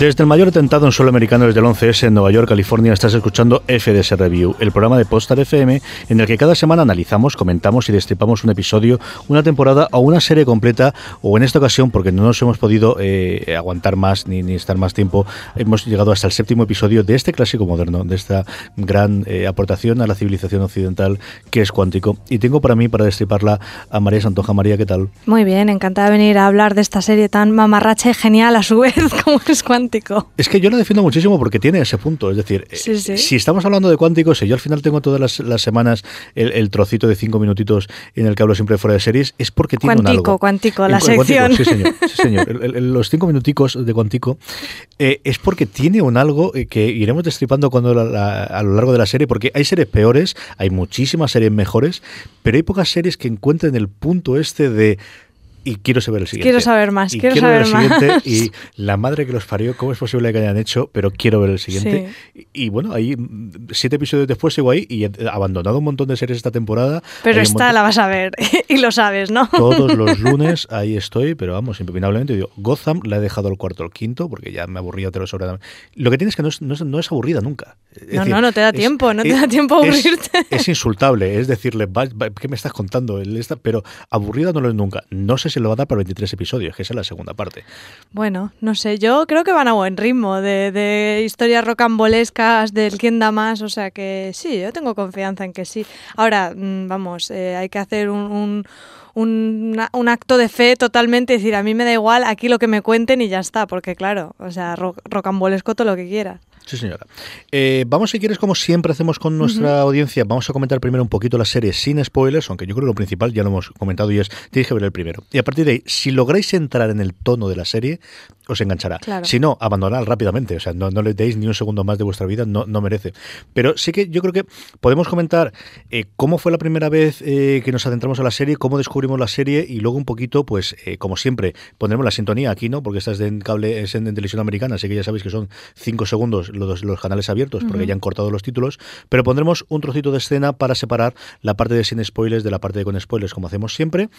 Desde el mayor atentado en suelo americano desde el 11S en Nueva York, California, estás escuchando FDS Review, el programa de Postar FM en el que cada semana analizamos, comentamos y destripamos un episodio, una temporada o una serie completa, o en esta ocasión, porque no nos hemos podido eh, aguantar más ni, estar más tiempo, hemos llegado hasta el séptimo episodio de este clásico moderno, de esta gran eh, aportación a la civilización occidental que es cuántico. Y tengo para mí, para destriparla, a María Santoja. María, ¿qué tal? Muy bien, encantada de venir a hablar de esta serie tan mamarracha y genial a su vez como es cuántico. Es que yo la defiendo muchísimo porque tiene ese punto. Es decir, eh, si estamos hablando de cuánticos, si yo al final tengo todas las, semanas el, trocito de cinco minutitos en el que hablo siempre fuera de series, es porque tiene un algo. Cuántico, la sección. sí, señor. Sí, señor. los cinco minuticos de cuántico eh, es porque tiene un algo eh, que iremos destripando cuando a lo largo de la serie, porque hay series peores, hay muchísimas series mejores, pero hay pocas series que encuentren el punto este de y quiero saber el siguiente. Quiero saber más, quiero, saber ver el siguiente y la madre que los parió, ¿cómo es posible que hayan hecho? Pero quiero ver el siguiente. Y, bueno, ahí siete episodios después sigo ahí y he abandonado un montón de series esta temporada. Pero esta la vas a ver y lo sabes, ¿no? Todos los lunes ahí estoy, pero vamos, impepinablemente digo, Gotham la he dejado al cuarto o al quinto porque ya me aburría tres horas. Lo que tienes es que no es, no es, aburrida nunca. no, no, no te da tiempo, no te da tiempo a aburrirte. Es, insultable, es decirle, ¿qué me estás contando? Pero aburrida no lo es nunca. No sé lo va a dar para 23 episodios, que es la segunda parte. Bueno, no sé, yo creo que van a buen ritmo de, historias rocambolescas, del quién da más, o sea que sí, yo tengo confianza en que sí. Ahora, mm, vamos, eh, hay que hacer un, un acto de fe totalmente, decir, a mí me da igual aquí lo que me cuenten y ya está, porque claro, o sea, rocambolesco todo lo que quieras. Sí, señora. Eh, vamos, si quieres, como siempre hacemos con nuestra audiencia, vamos a comentar primero un poquito la serie sin spoilers, aunque yo creo que lo principal ya lo hemos comentado y es, tienes que ver el primero. Y a partir de ahí, si lográis entrar en el tono de la serie, os enganchará. Si no, abandonad rápidamente, o sea, no, le deis ni un segundo más de vuestra vida, no, no merece. Pero sí que yo creo que podemos comentar eh, cómo fue la primera vez eh, que nos adentramos a la serie, cómo descubrimos la serie y luego un poquito, pues, como siempre, pondremos la sintonía aquí, ¿no? Porque esta es de cable, es en, televisión americana, así que ya sabéis que son cinco segundos los, los canales abiertos porque ya han cortado los títulos, pero pondremos un trocito de escena para separar la parte de sin spoilers de la parte de con spoilers, como hacemos siempre,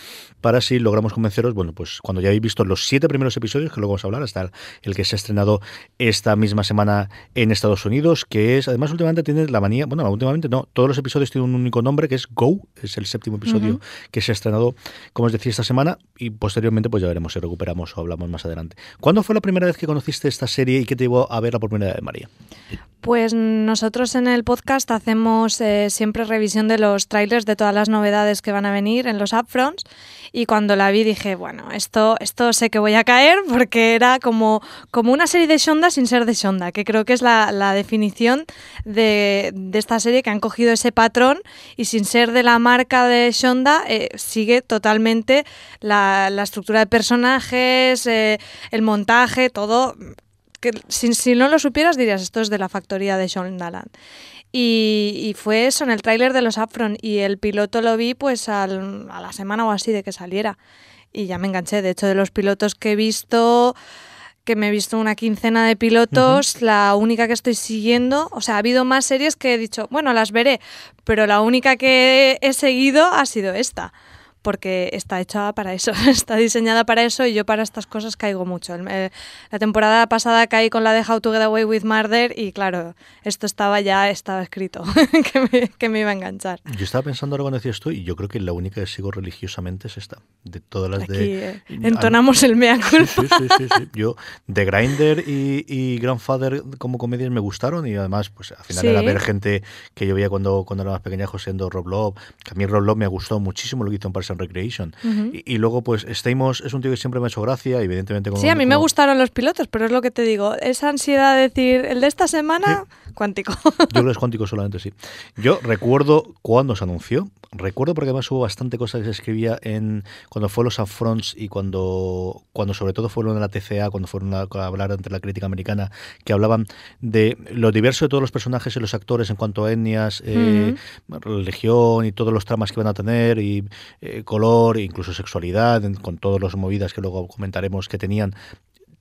para si logramos convenceros, bueno, pues cuando ya habéis visto los siete primeros episodios, que luego vamos a hablar, hasta el que se ha estrenado esta misma semana en Estados Unidos, que es, además últimamente tiene la manía, bueno, últimamente no, todos los episodios tienen un único nombre, que es Go, es el séptimo episodio que se ha estrenado, como os decía, esta semana, y posteriormente pues ya veremos si recuperamos o hablamos más adelante. ¿Cuándo fue la primera vez que conociste esta serie y qué te llevó a verla por primera vez, María? Pues nosotros en el podcast hacemos eh, siempre revisión de los trailers de todas las novedades que van a venir en los upfronts y cuando la vi dije, bueno, esto, esto sé que voy a caer porque era como, como una serie de Shonda sin ser de Shonda, que creo que es la, definición de, esta serie que han cogido ese patrón y sin ser de la marca de Shonda eh, sigue totalmente la, estructura de personajes, eh, el montaje, todo que si, no lo supieras dirías, esto es de la factoría de Sean Daland. Y, fue eso en el tráiler de los Afron y el piloto lo vi pues a la semana o así de que saliera. Y ya me enganché. De hecho, de los pilotos que he visto, que me he visto una quincena de pilotos, la única que estoy siguiendo, o sea, ha habido más series que he dicho, bueno, las veré, pero la única que he seguido ha sido esta porque está hecha para eso, está diseñada para eso y yo para estas cosas caigo mucho. la temporada pasada caí con la de How to Get Away with Murder y claro, esto estaba ya estaba escrito, que, me, iba a enganchar. Yo estaba pensando ahora cuando decías esto y yo creo que la única que sigo religiosamente es esta, de todas las Aquí, de... Eh, entonamos el mea culpa. Sí, sí, sí, sí, Yo, The Grinder y, y, Grandfather como comedias me gustaron y además, pues al final era ver gente que yo veía cuando, cuando era más pequeña, siendo Rob Love, que a mí Rob Love me gustó muchísimo lo que hizo en Parks and Recreation. y, luego, pues, Stamos es un tío que siempre me ha hecho gracia, evidentemente. Como, sí, a mí me gustaron los pilotos, pero es lo que te digo. Esa ansiedad de decir, el de esta semana, cuántico. Yo creo que es cuántico solamente, sí. Yo recuerdo cuando se anunció, recuerdo porque además hubo bastante cosas que se escribía en cuando fue los upfronts y cuando, cuando sobre todo fueron en la TCA, cuando fueron a, hablar ante la crítica americana, que hablaban de lo diverso de todos los personajes y los actores en cuanto a etnias, eh, religión y todos los tramas que van a tener, y eh, color, incluso sexualidad, con todas las movidas que luego comentaremos que tenían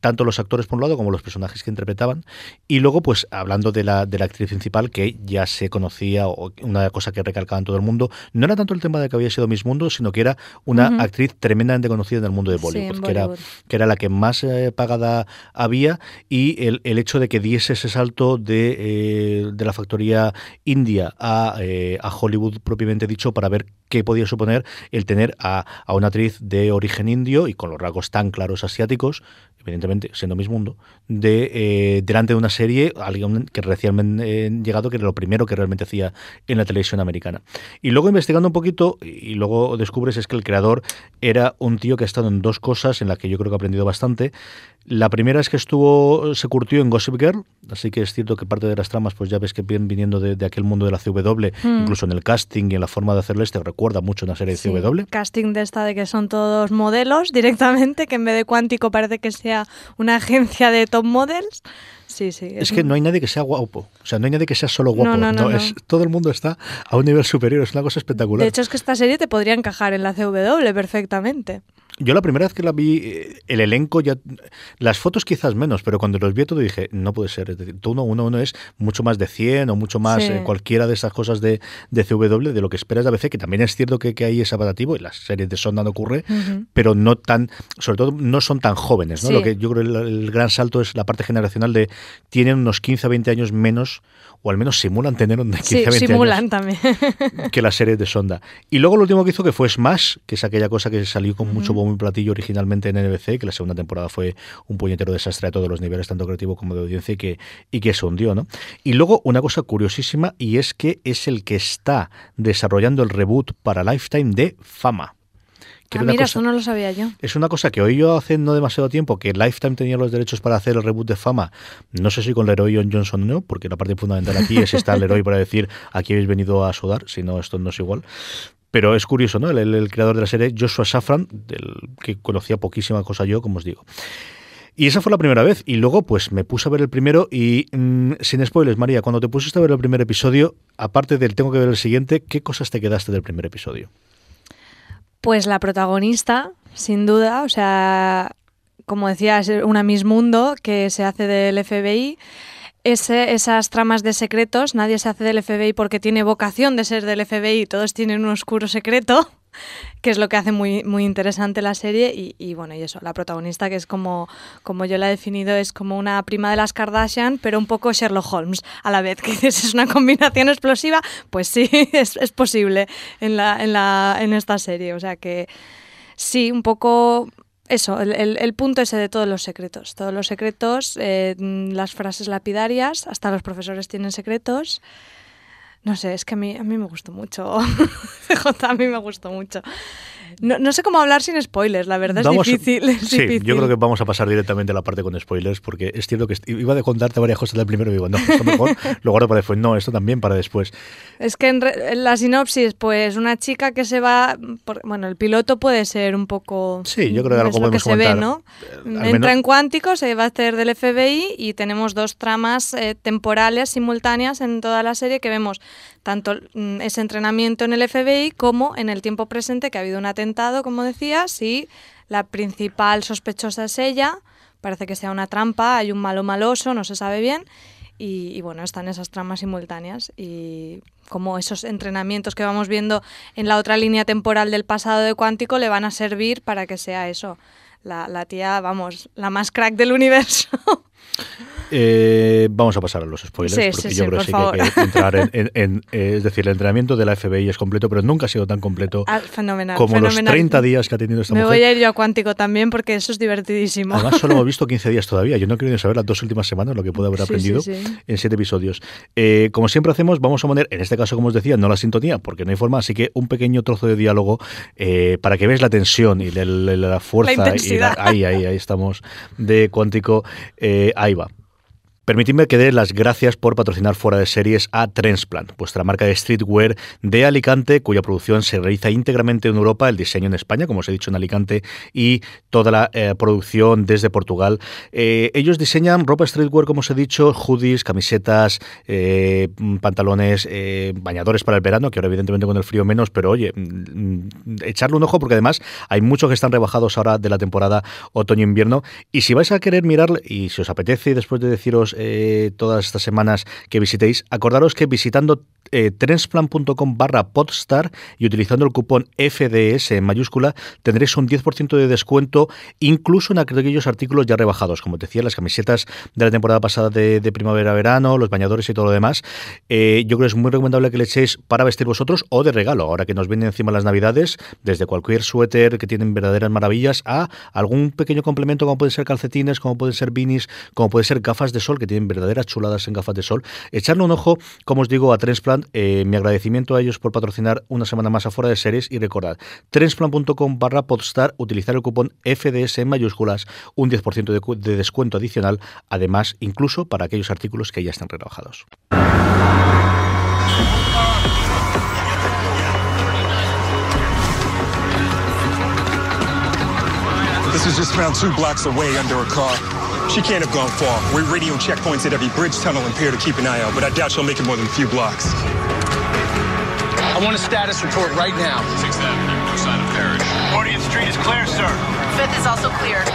tanto los actores por un lado como los personajes que interpretaban. Y luego, pues hablando de la, de la actriz principal, que ya se conocía, o una cosa que recalcaba en todo el mundo, no era tanto el tema de que había sido Miss Mundo, sino que era una actriz tremendamente conocida en el mundo de Bollywood, que, era, que era la que más eh, pagada había, y el, el, hecho de que diese ese salto de, eh, de la factoría india a, eh, a Hollywood propiamente dicho para ver qué podía suponer el tener a, a, una actriz de origen indio y con los rasgos tan claros asiáticos, evidentemente siendo Miss Mundo, de eh, delante de una serie, alguien que recién eh, llegado, que era lo primero que realmente hacía en la televisión americana. Y luego investigando un poquito, y luego descubres es que el creador era un tío que ha estado en dos cosas en las que yo creo que ha aprendido bastante. La primera es que estuvo, se curtió en Gossip Girl, así que es cierto que parte de las tramas, pues ya ves que vienen viniendo de, aquel mundo de la CW, hmm. incluso en el casting y en la forma de hacerlo este, recuerda mucho una serie de CW. Casting de esta de que son todos modelos directamente, que en vez de cuántico parece que sea una agencia de top models. Sí, sí. Es, que no hay nadie que sea guapo. O sea, no hay nadie que sea solo guapo. No, no, no, es, todo el mundo está a un nivel superior. Es una cosa espectacular. De hecho, es que esta serie te podría encajar en la CW perfectamente. Yo la primera vez que la vi, eh, el elenco ya. Las fotos quizás menos, pero cuando los vi todo dije, no puede ser. Es decir, uno, uno, uno es mucho más de 100 o mucho más eh, cualquiera de esas cosas de, de CW, de lo que esperas de ABC, que también es cierto que, que hay ese abatativo, y las series de Sonda no ocurre, pero no tan. Sobre todo, no son tan jóvenes. ¿no? Lo que yo creo el, el gran salto es la parte generacional de. Tienen unos 15 a 20 años menos o al menos simulan tener un 15 20 simulan también. que la serie de Sonda. Y luego lo último que hizo que fue Smash, que es aquella cosa que salió con mucho bombo y platillo originalmente en NBC, que la segunda temporada fue un puñetero desastre a todos los niveles, tanto creativo como de audiencia, y que, y que se hundió. ¿no? Y luego una cosa curiosísima, y es que es el que está desarrollando el reboot para Lifetime de Fama. Ah, mira, eso no lo sabía yo. Es una cosa que oí yo hace no demasiado tiempo, que Lifetime tenía los derechos para hacer el reboot de fama. No sé si con Leroy Johnson no, porque la parte fundamental aquí es estar Leroy para decir aquí habéis venido a sudar, si no, esto no es igual. Pero es curioso, ¿no? El, creador de la serie, Joshua Safran, del que conocía poquísima cosa yo, como os digo. Y esa fue la primera vez. Y luego, pues me puse a ver el primero y, mm, sin spoilers, María, cuando te pusiste a ver el primer episodio, aparte del tengo que ver el siguiente, ¿qué cosas te quedaste del primer episodio? Pues la protagonista, sin duda, o sea, como decía, es una Miss Mundo que se hace del FBI. Ese, esas tramas de secretos, nadie se hace del FBI porque tiene vocación de ser del FBI, todos tienen un oscuro secreto que es lo que hace muy, muy interesante la serie. Y, bueno, y eso, la protagonista que es como, como yo la he definido, es como una prima de las Kardashian, pero un poco Sherlock Holmes a la vez, que es una combinación explosiva, pues sí, es, es posible en, la, en, la, en esta serie, o sea que sí, un poco eso, el, el, punto ese de todos los secretos. Todos los secretos, eh, las frases lapidarias, hasta los profesores tienen secretos. No sé, es que a mí, a mí me gustó mucho. CJ a mí me gustó mucho. No, no, sé cómo hablar sin spoilers, la verdad es difícil. sí, yo creo que vamos a pasar directamente a la parte con spoilers, porque es cierto que iba a contarte varias cosas del primero y digo, no, esto mejor, lo guardo para después. No, esto también para después. Es que en, la sinopsis, pues una chica que se va, bueno, el piloto puede ser un poco... Sí, yo creo que algo podemos que se ve, ¿no? Eh, Entra en cuántico, se va a hacer del FBI y tenemos dos tramas eh, temporales simultáneas en toda la serie que vemos tanto mm, ese entrenamiento en el FBI como en el tiempo presente que ha habido un como decías, y la principal sospechosa es ella. Parece que sea una trampa, hay un malo maloso, no se sabe bien. Y, bueno, están esas tramas simultáneas y como esos entrenamientos que vamos viendo en la otra línea temporal del pasado de Cuántico le van a servir para que sea eso, la, la tía, vamos, la más crack del universo. Eh, vamos a pasar a los spoilers, porque yo creo que sí que hay que entrar en, eh, es decir, el entrenamiento de la FBI es completo, pero nunca ha sido tan completo ah, como los 30 días que ha tenido esta Me mujer. voy a ir yo a Cuántico también, porque eso es divertidísimo. Además, solo hemos visto 15 días todavía. Yo no quiero ni saber las dos últimas semanas lo que puede haber aprendido en siete episodios. Eh, como siempre hacemos, vamos a poner, en este caso, como os decía, no la sintonía, porque no hay forma, así que un pequeño trozo de diálogo para que veáis la tensión y la, fuerza. y ahí, ahí, ahí estamos de Cuántico. ahí va. Permitidme que dé las gracias por patrocinar fuera de series a Transplant, vuestra marca de streetwear de Alicante, cuya producción se realiza íntegramente en Europa, el diseño en España, como os he dicho, en Alicante, y toda la eh, producción desde Portugal. Eh, ellos diseñan ropa streetwear, como os he dicho, hoodies, camisetas, eh, pantalones, bañadores para el verano, que ahora evidentemente con el frío menos, pero oye, mm, echarle un ojo porque además hay muchos que están rebajados ahora de la temporada otoño-invierno. Y si vais a querer mirar, y si os apetece, después de deciros eh, todas estas semanas que visitéis, acordaros que visitando eh, trensplan.com barra podstar y utilizando el cupón FDS en mayúscula tendréis un 10% de descuento incluso en aquellos artículos ya rebajados, como te decía, las camisetas de la temporada pasada de, primavera-verano, los bañadores y todo lo demás. Eh, yo creo que es muy recomendable que le echéis para vestir vosotros o de regalo, ahora que nos vienen encima las navidades, desde cualquier suéter que tienen verdaderas maravillas a algún pequeño complemento como pueden ser calcetines, como pueden ser beanies, como pueden ser gafas de sol que tienen verdaderas chuladas en gafas de sol. Echarle un ojo, como os digo, a Transplant. Eh, mi agradecimiento a ellos por patrocinar una semana más afuera de series y recordad, transplant.com barra podstar, utilizar el cupón FDS en mayúsculas, un 10% de, de descuento adicional, además incluso para aquellos artículos que ya están rebajados. She can't have gone far. We're radio checkpoints at every bridge, tunnel, and pier to keep an eye out, but I doubt she'll make it more than a few blocks. I want a status report right now. 6th Avenue, no sign of Parrish. 40th Street is clear, sir. 5th is also clear.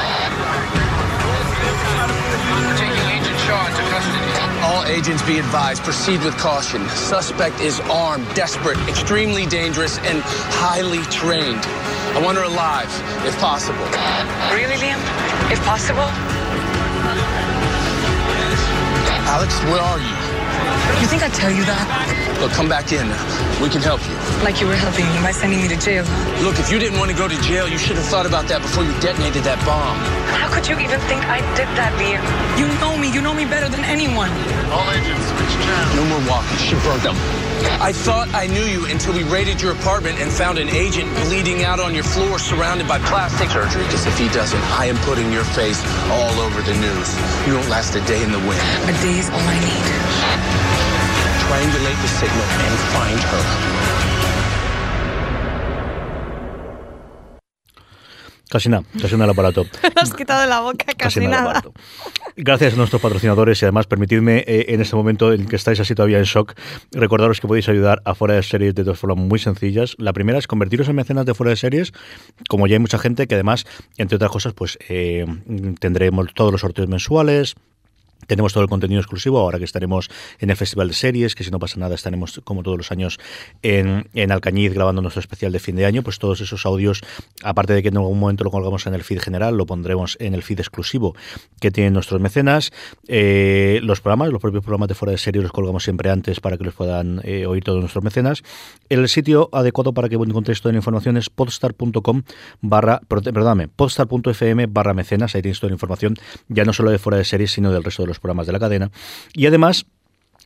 Taking Agent Shaw into custody. All agents be advised, proceed with caution. Suspect is armed, desperate, extremely dangerous, and highly trained. I want her alive, if possible. Really, Liam? If possible? Alex, where are you? You think I'd tell you that? Look, come back in. We can help you. Like you were helping me by sending me to jail. Look, if you didn't want to go to jail, you should have thought about that before you detonated that bomb. How could you even think I did that, Liam? You know me. You know me better than anyone. All agents, switch channel. No more walking. She burned them. I thought I knew you until we raided your apartment and found an agent bleeding out on your floor surrounded by plastic surgery. Because if he doesn't, I am putting your face all over the news. You won't last a day in the wind. A day is all I need. Triangulate the signal and find her. Casi nada, casi nada el aparato. Me has quitado de la boca casi, nada. Gracias a nuestros patrocinadores y además permitidme eh, en este momento en que estáis así todavía en shock, recordaros que podéis ayudar a Fuera de Series de dos formas muy sencillas. La primera es convertiros en mecenas de Fuera de Series, como ya hay mucha gente que además, entre otras cosas, pues eh, tendremos todos los sorteos mensuales, tenemos todo el contenido exclusivo, ahora que estaremos en el Festival de Series, que si no pasa nada estaremos como todos los años en, en Alcañiz grabando nuestro especial de fin de año, pues todos esos audios, aparte de que en algún momento lo colgamos en el feed general, lo pondremos en el feed exclusivo que tienen nuestros mecenas. Eh, los programas, los propios programas de fuera de serie los colgamos siempre antes para que los puedan eh, oír todos nuestros mecenas. El sitio adecuado para que encontréis toda la información es podstar.com barra, perdóname, podstar.fm barra mecenas, ahí tenéis toda la información, ya no solo de fuera de series, sino del resto de los programas de la cadena. Y además,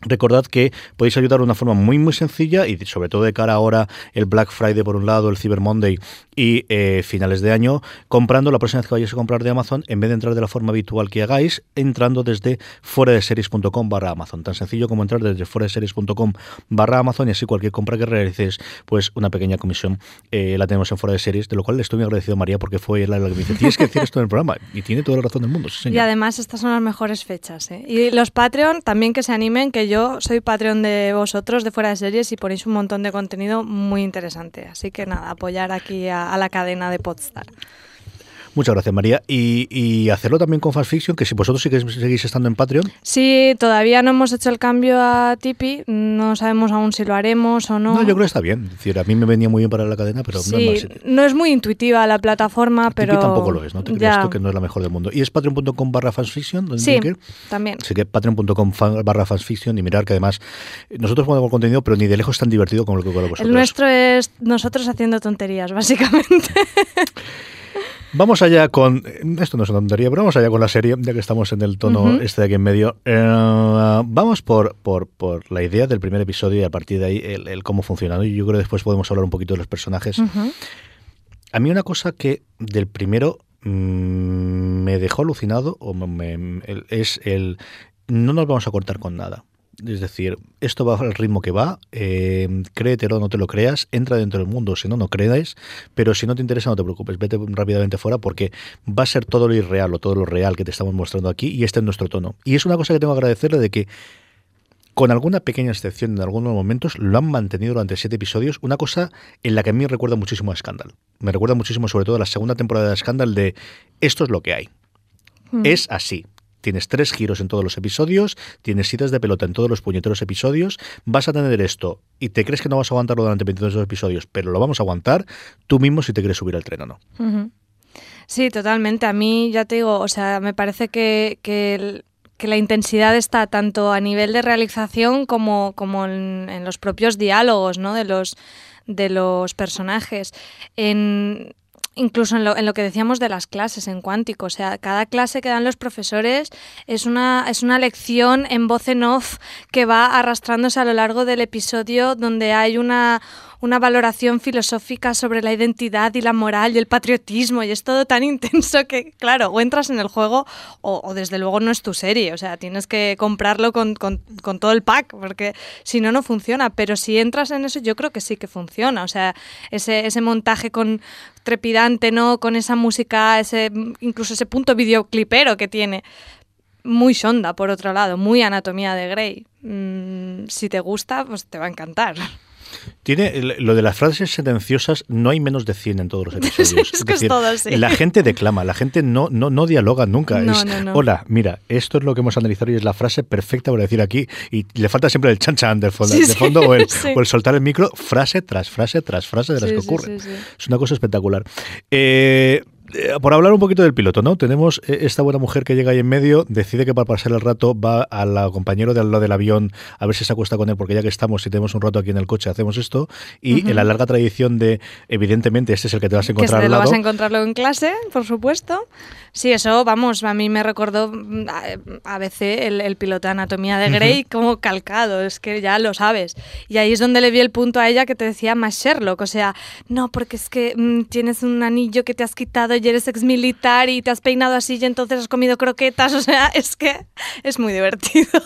Recordad que podéis ayudar de una forma muy muy sencilla y sobre todo de cara ahora el Black Friday por un lado, el Cyber Monday y eh, finales de año, comprando la próxima vez que vayáis a comprar de Amazon, en vez de entrar de la forma habitual que hagáis, entrando desde fuera de series.com barra Amazon. Tan sencillo como entrar desde fuera de series.com barra Amazon y así cualquier compra que realices, pues una pequeña comisión eh, la tenemos en fuera de series, de lo cual le estoy muy agradecido a María porque fue la, que me dice, tienes que decir esto en el programa y tiene toda la razón del mundo. y además estas son las mejores fechas. ¿eh? Y los Patreon también que se animen, que yo soy Patreon de vosotros, de fuera de series, y ponéis un montón de contenido muy interesante. Así que nada, apoyar aquí a, la cadena de Podstar. Muchas gracias, María. Y, y hacerlo también con Fast Fiction, que si vosotros sí que seguís estando en Patreon. Sí, todavía no hemos hecho el cambio a Tipeee, no sabemos aún si lo haremos o no. No, yo creo que está bien. Es decir, a mí me venía muy bien para la cadena, pero Sí, no es más. no es muy intuitiva la plataforma, pero... Tipeee tampoco lo es, ¿no? Te creas tú que no es la mejor del mundo. Y es patreon.com barra fanfiction, donde Sí, que también. Así que patreon.com barra fanfiction y mirar que además nosotros ponemos contenido, pero ni de lejos tan divertido como lo que vosotros. El nuestro es nosotros haciendo tonterías, básicamente. Vamos allá con. Esto no es una tontería, pero vamos allá con la serie, ya que estamos en el tono este de aquí en medio. Eh, vamos por, por, por la idea del primer episodio y a partir de ahí el, el cómo funciona. Y yo creo que después podemos hablar un poquito de los personajes. A mí una cosa que del primero mm, me dejó alucinado o me- me- el- es el no nos vamos a cortar con nada. Es decir, esto va al ritmo que va, eh, créetelo o no te lo creas, entra dentro del mundo, si no, no creáis, pero si no te interesa no te preocupes, vete rápidamente fuera porque va a ser todo lo irreal o todo lo real que te estamos mostrando aquí y este es nuestro tono. Y es una cosa que tengo que agradecerle de que con alguna pequeña excepción en algunos momentos, lo han mantenido durante siete episodios. Una cosa en la que a mí me recuerda muchísimo a Scandal. Me recuerda muchísimo, sobre todo, a la segunda temporada de Scandal, de esto es lo que hay. Mm. Es así. Tienes tres giros en todos los episodios, tienes idas de pelota en todos los puñeteros episodios, vas a tener esto y te crees que no vas a aguantarlo durante 22 episodios, pero lo vamos a aguantar tú mismo si te quieres subir al tren o no. Sí, totalmente. A mí, ya te digo, o sea, me parece que, que la intensidad está tanto a nivel de realización como, como en, en los propios diálogos, ¿no? De los, de los personajes. En, incluso en lo, en lo que decíamos de las clases en cuántico. O sea, cada clase que dan los profesores es una, es una lección en voz en off que va arrastrándose a lo largo del episodio donde hay una, una valoración filosófica sobre la identidad y la moral y el patriotismo y es todo tan intenso que, claro, o entras en el juego o, desde luego no es tu serie. O sea, tienes que comprarlo con, con- todo el pack porque si no, no funciona. Pero si entras en eso, yo creo que sí que funciona. O sea, ese, ese montaje con trepidante, ¿no? Con esa música, ese incluso ese punto videoclipero que tiene. Muy Shonda, por otro lado, muy Anatomía de Grey. Mm, si te gusta, pues te va a encantar. Tiene lo de las frases sentenciosas, no hay menos de 100 en todos los episodios. es que es todo así. La gente declama, la gente no, no, no dialoga nunca. No, es, no, no. hola, mira, esto es lo que hemos analizado y es la frase perfecta para decir aquí. Y le falta siempre el chan chan de fondo, Sí, de sí, fondo o, el, o el soltar el micro, frase tras frase tras frase de las que ocurren. Es una cosa espectacular. Eh, por hablar un poquito del piloto, ¿no? Tenemos eh, esta buena mujer que llega ahí en medio, decide que para pasar el rato va al compañero de al lado del avión a ver si se acuesta con él, porque ya que estamos y tenemos un rato aquí en el coche, hacemos esto. Y en la larga tradición de, evidentemente, este es el que te vas a Que encontrar se al lo lado. vas a encontrarlo en clase, por supuesto. Sí, eso, vamos, a mí me recordó mm, a, a veces el, el piloto de Anatomía de Grey como calcado, es que ya lo sabes. Y ahí es donde le vi el punto a ella que te decía más Sherlock, o sea, no, porque es que mm, tienes un anillo que te has quitado y eres ex militar y te has peinado así y entonces has comido croquetas, o sea, es que es muy divertido.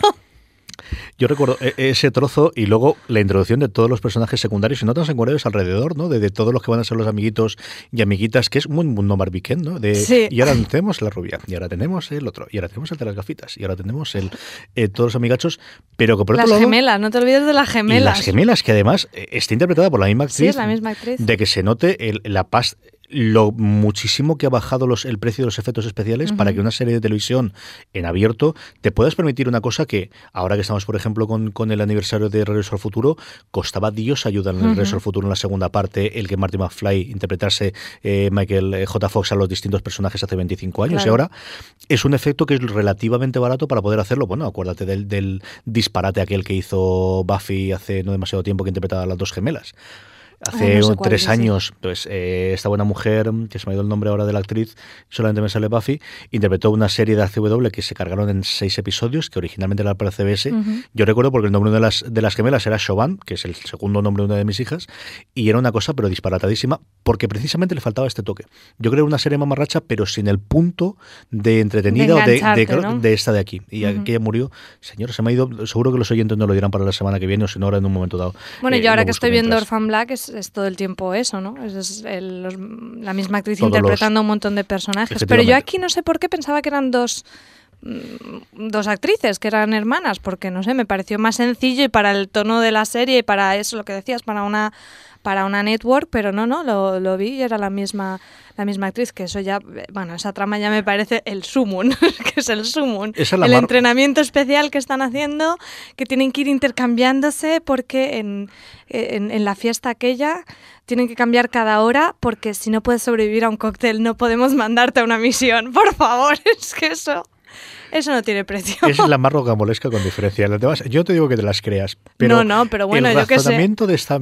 Yo recuerdo e- ese trozo y luego la introducción de todos los personajes secundarios y no tan secundarios alrededor, ¿no? De, de todos los que van a ser los amiguitos y amiguitas, que es un mundo barbiquén, ¿no? De, Sí. Y ahora tenemos la rubia, y ahora tenemos el otro, y ahora tenemos el de las gafitas, y ahora tenemos el eh, todos los amigachos, pero que por Las otro lado... gemelas, no te olvides de las Y gemelas. las gemelas, que además eh, está interpretada por la misma actriz. Sí, es la misma actriz. De que se note el- la paz, lo muchísimo que ha bajado los, el precio de los efectos especiales para que una serie de televisión en abierto te puedas permitir una cosa que, ahora que estamos, por ejemplo, con, con el aniversario de Regreso al Futuro, costaba Dios ayudar en el Regreso al Futuro en la segunda parte, el que Marty McFly interpretase eh, Michael eh, J. Fox a los distintos personajes hace 25 años. Claro. Y ahora es un efecto que es relativamente barato para poder hacerlo. Bueno, acuérdate del, del disparate aquel que hizo Buffy hace no demasiado tiempo que interpretaba a las dos gemelas. Hace Ay, no sé un- cuál tres años, pues eh, esta buena mujer, que se me ha ido el nombre ahora de la actriz, solamente me sale Buffy, interpretó una serie de ACW que se cargaron en seis episodios, que originalmente era para CBS. Yo recuerdo porque el nombre de una de las, de las gemelas era Chauvin, que es el segundo nombre de una de mis hijas, y era una cosa pero disparatadísima, porque precisamente le faltaba este toque. Yo creo una serie mamarracha, pero sin el punto de entretenida De o de, de, engancharte, ¿no? de esta de aquí. Y Ujú. aquella murió, señor, se me ha ido, seguro que los oyentes no lo dirán para la semana que viene o si no ahora en un momento dado. Bueno, Eh, yo ahora que estoy viendo. Orphan Black es, es todo el tiempo eso, ¿no? Es, el- los- la misma actriz Todos los- interpretando un montón de personajes. Pero yo aquí no sé por qué pensaba que eran dos mm, dos actrices que eran hermanas, porque no sé, me pareció más sencillo y para el tono de la serie y para eso lo que decías, para una para una network, pero no, no, lo, lo vi y era la misma la misma actriz, que eso ya, bueno, esa trama ya me parece el sumun, que es el sumun. el entrenamiento especial que están haciendo, que tienen que ir intercambiándose porque en, en, la fiesta aquella tienen que cambiar cada hora porque si no puedes sobrevivir a un cóctel no podemos mandarte a una misión. Por favor, es que eso... Eso no tiene precio. Es la más rocambolesca con diferencia. Las yo te digo que te las creas. Pero no, no, pero bueno, el yo razonamiento de esta,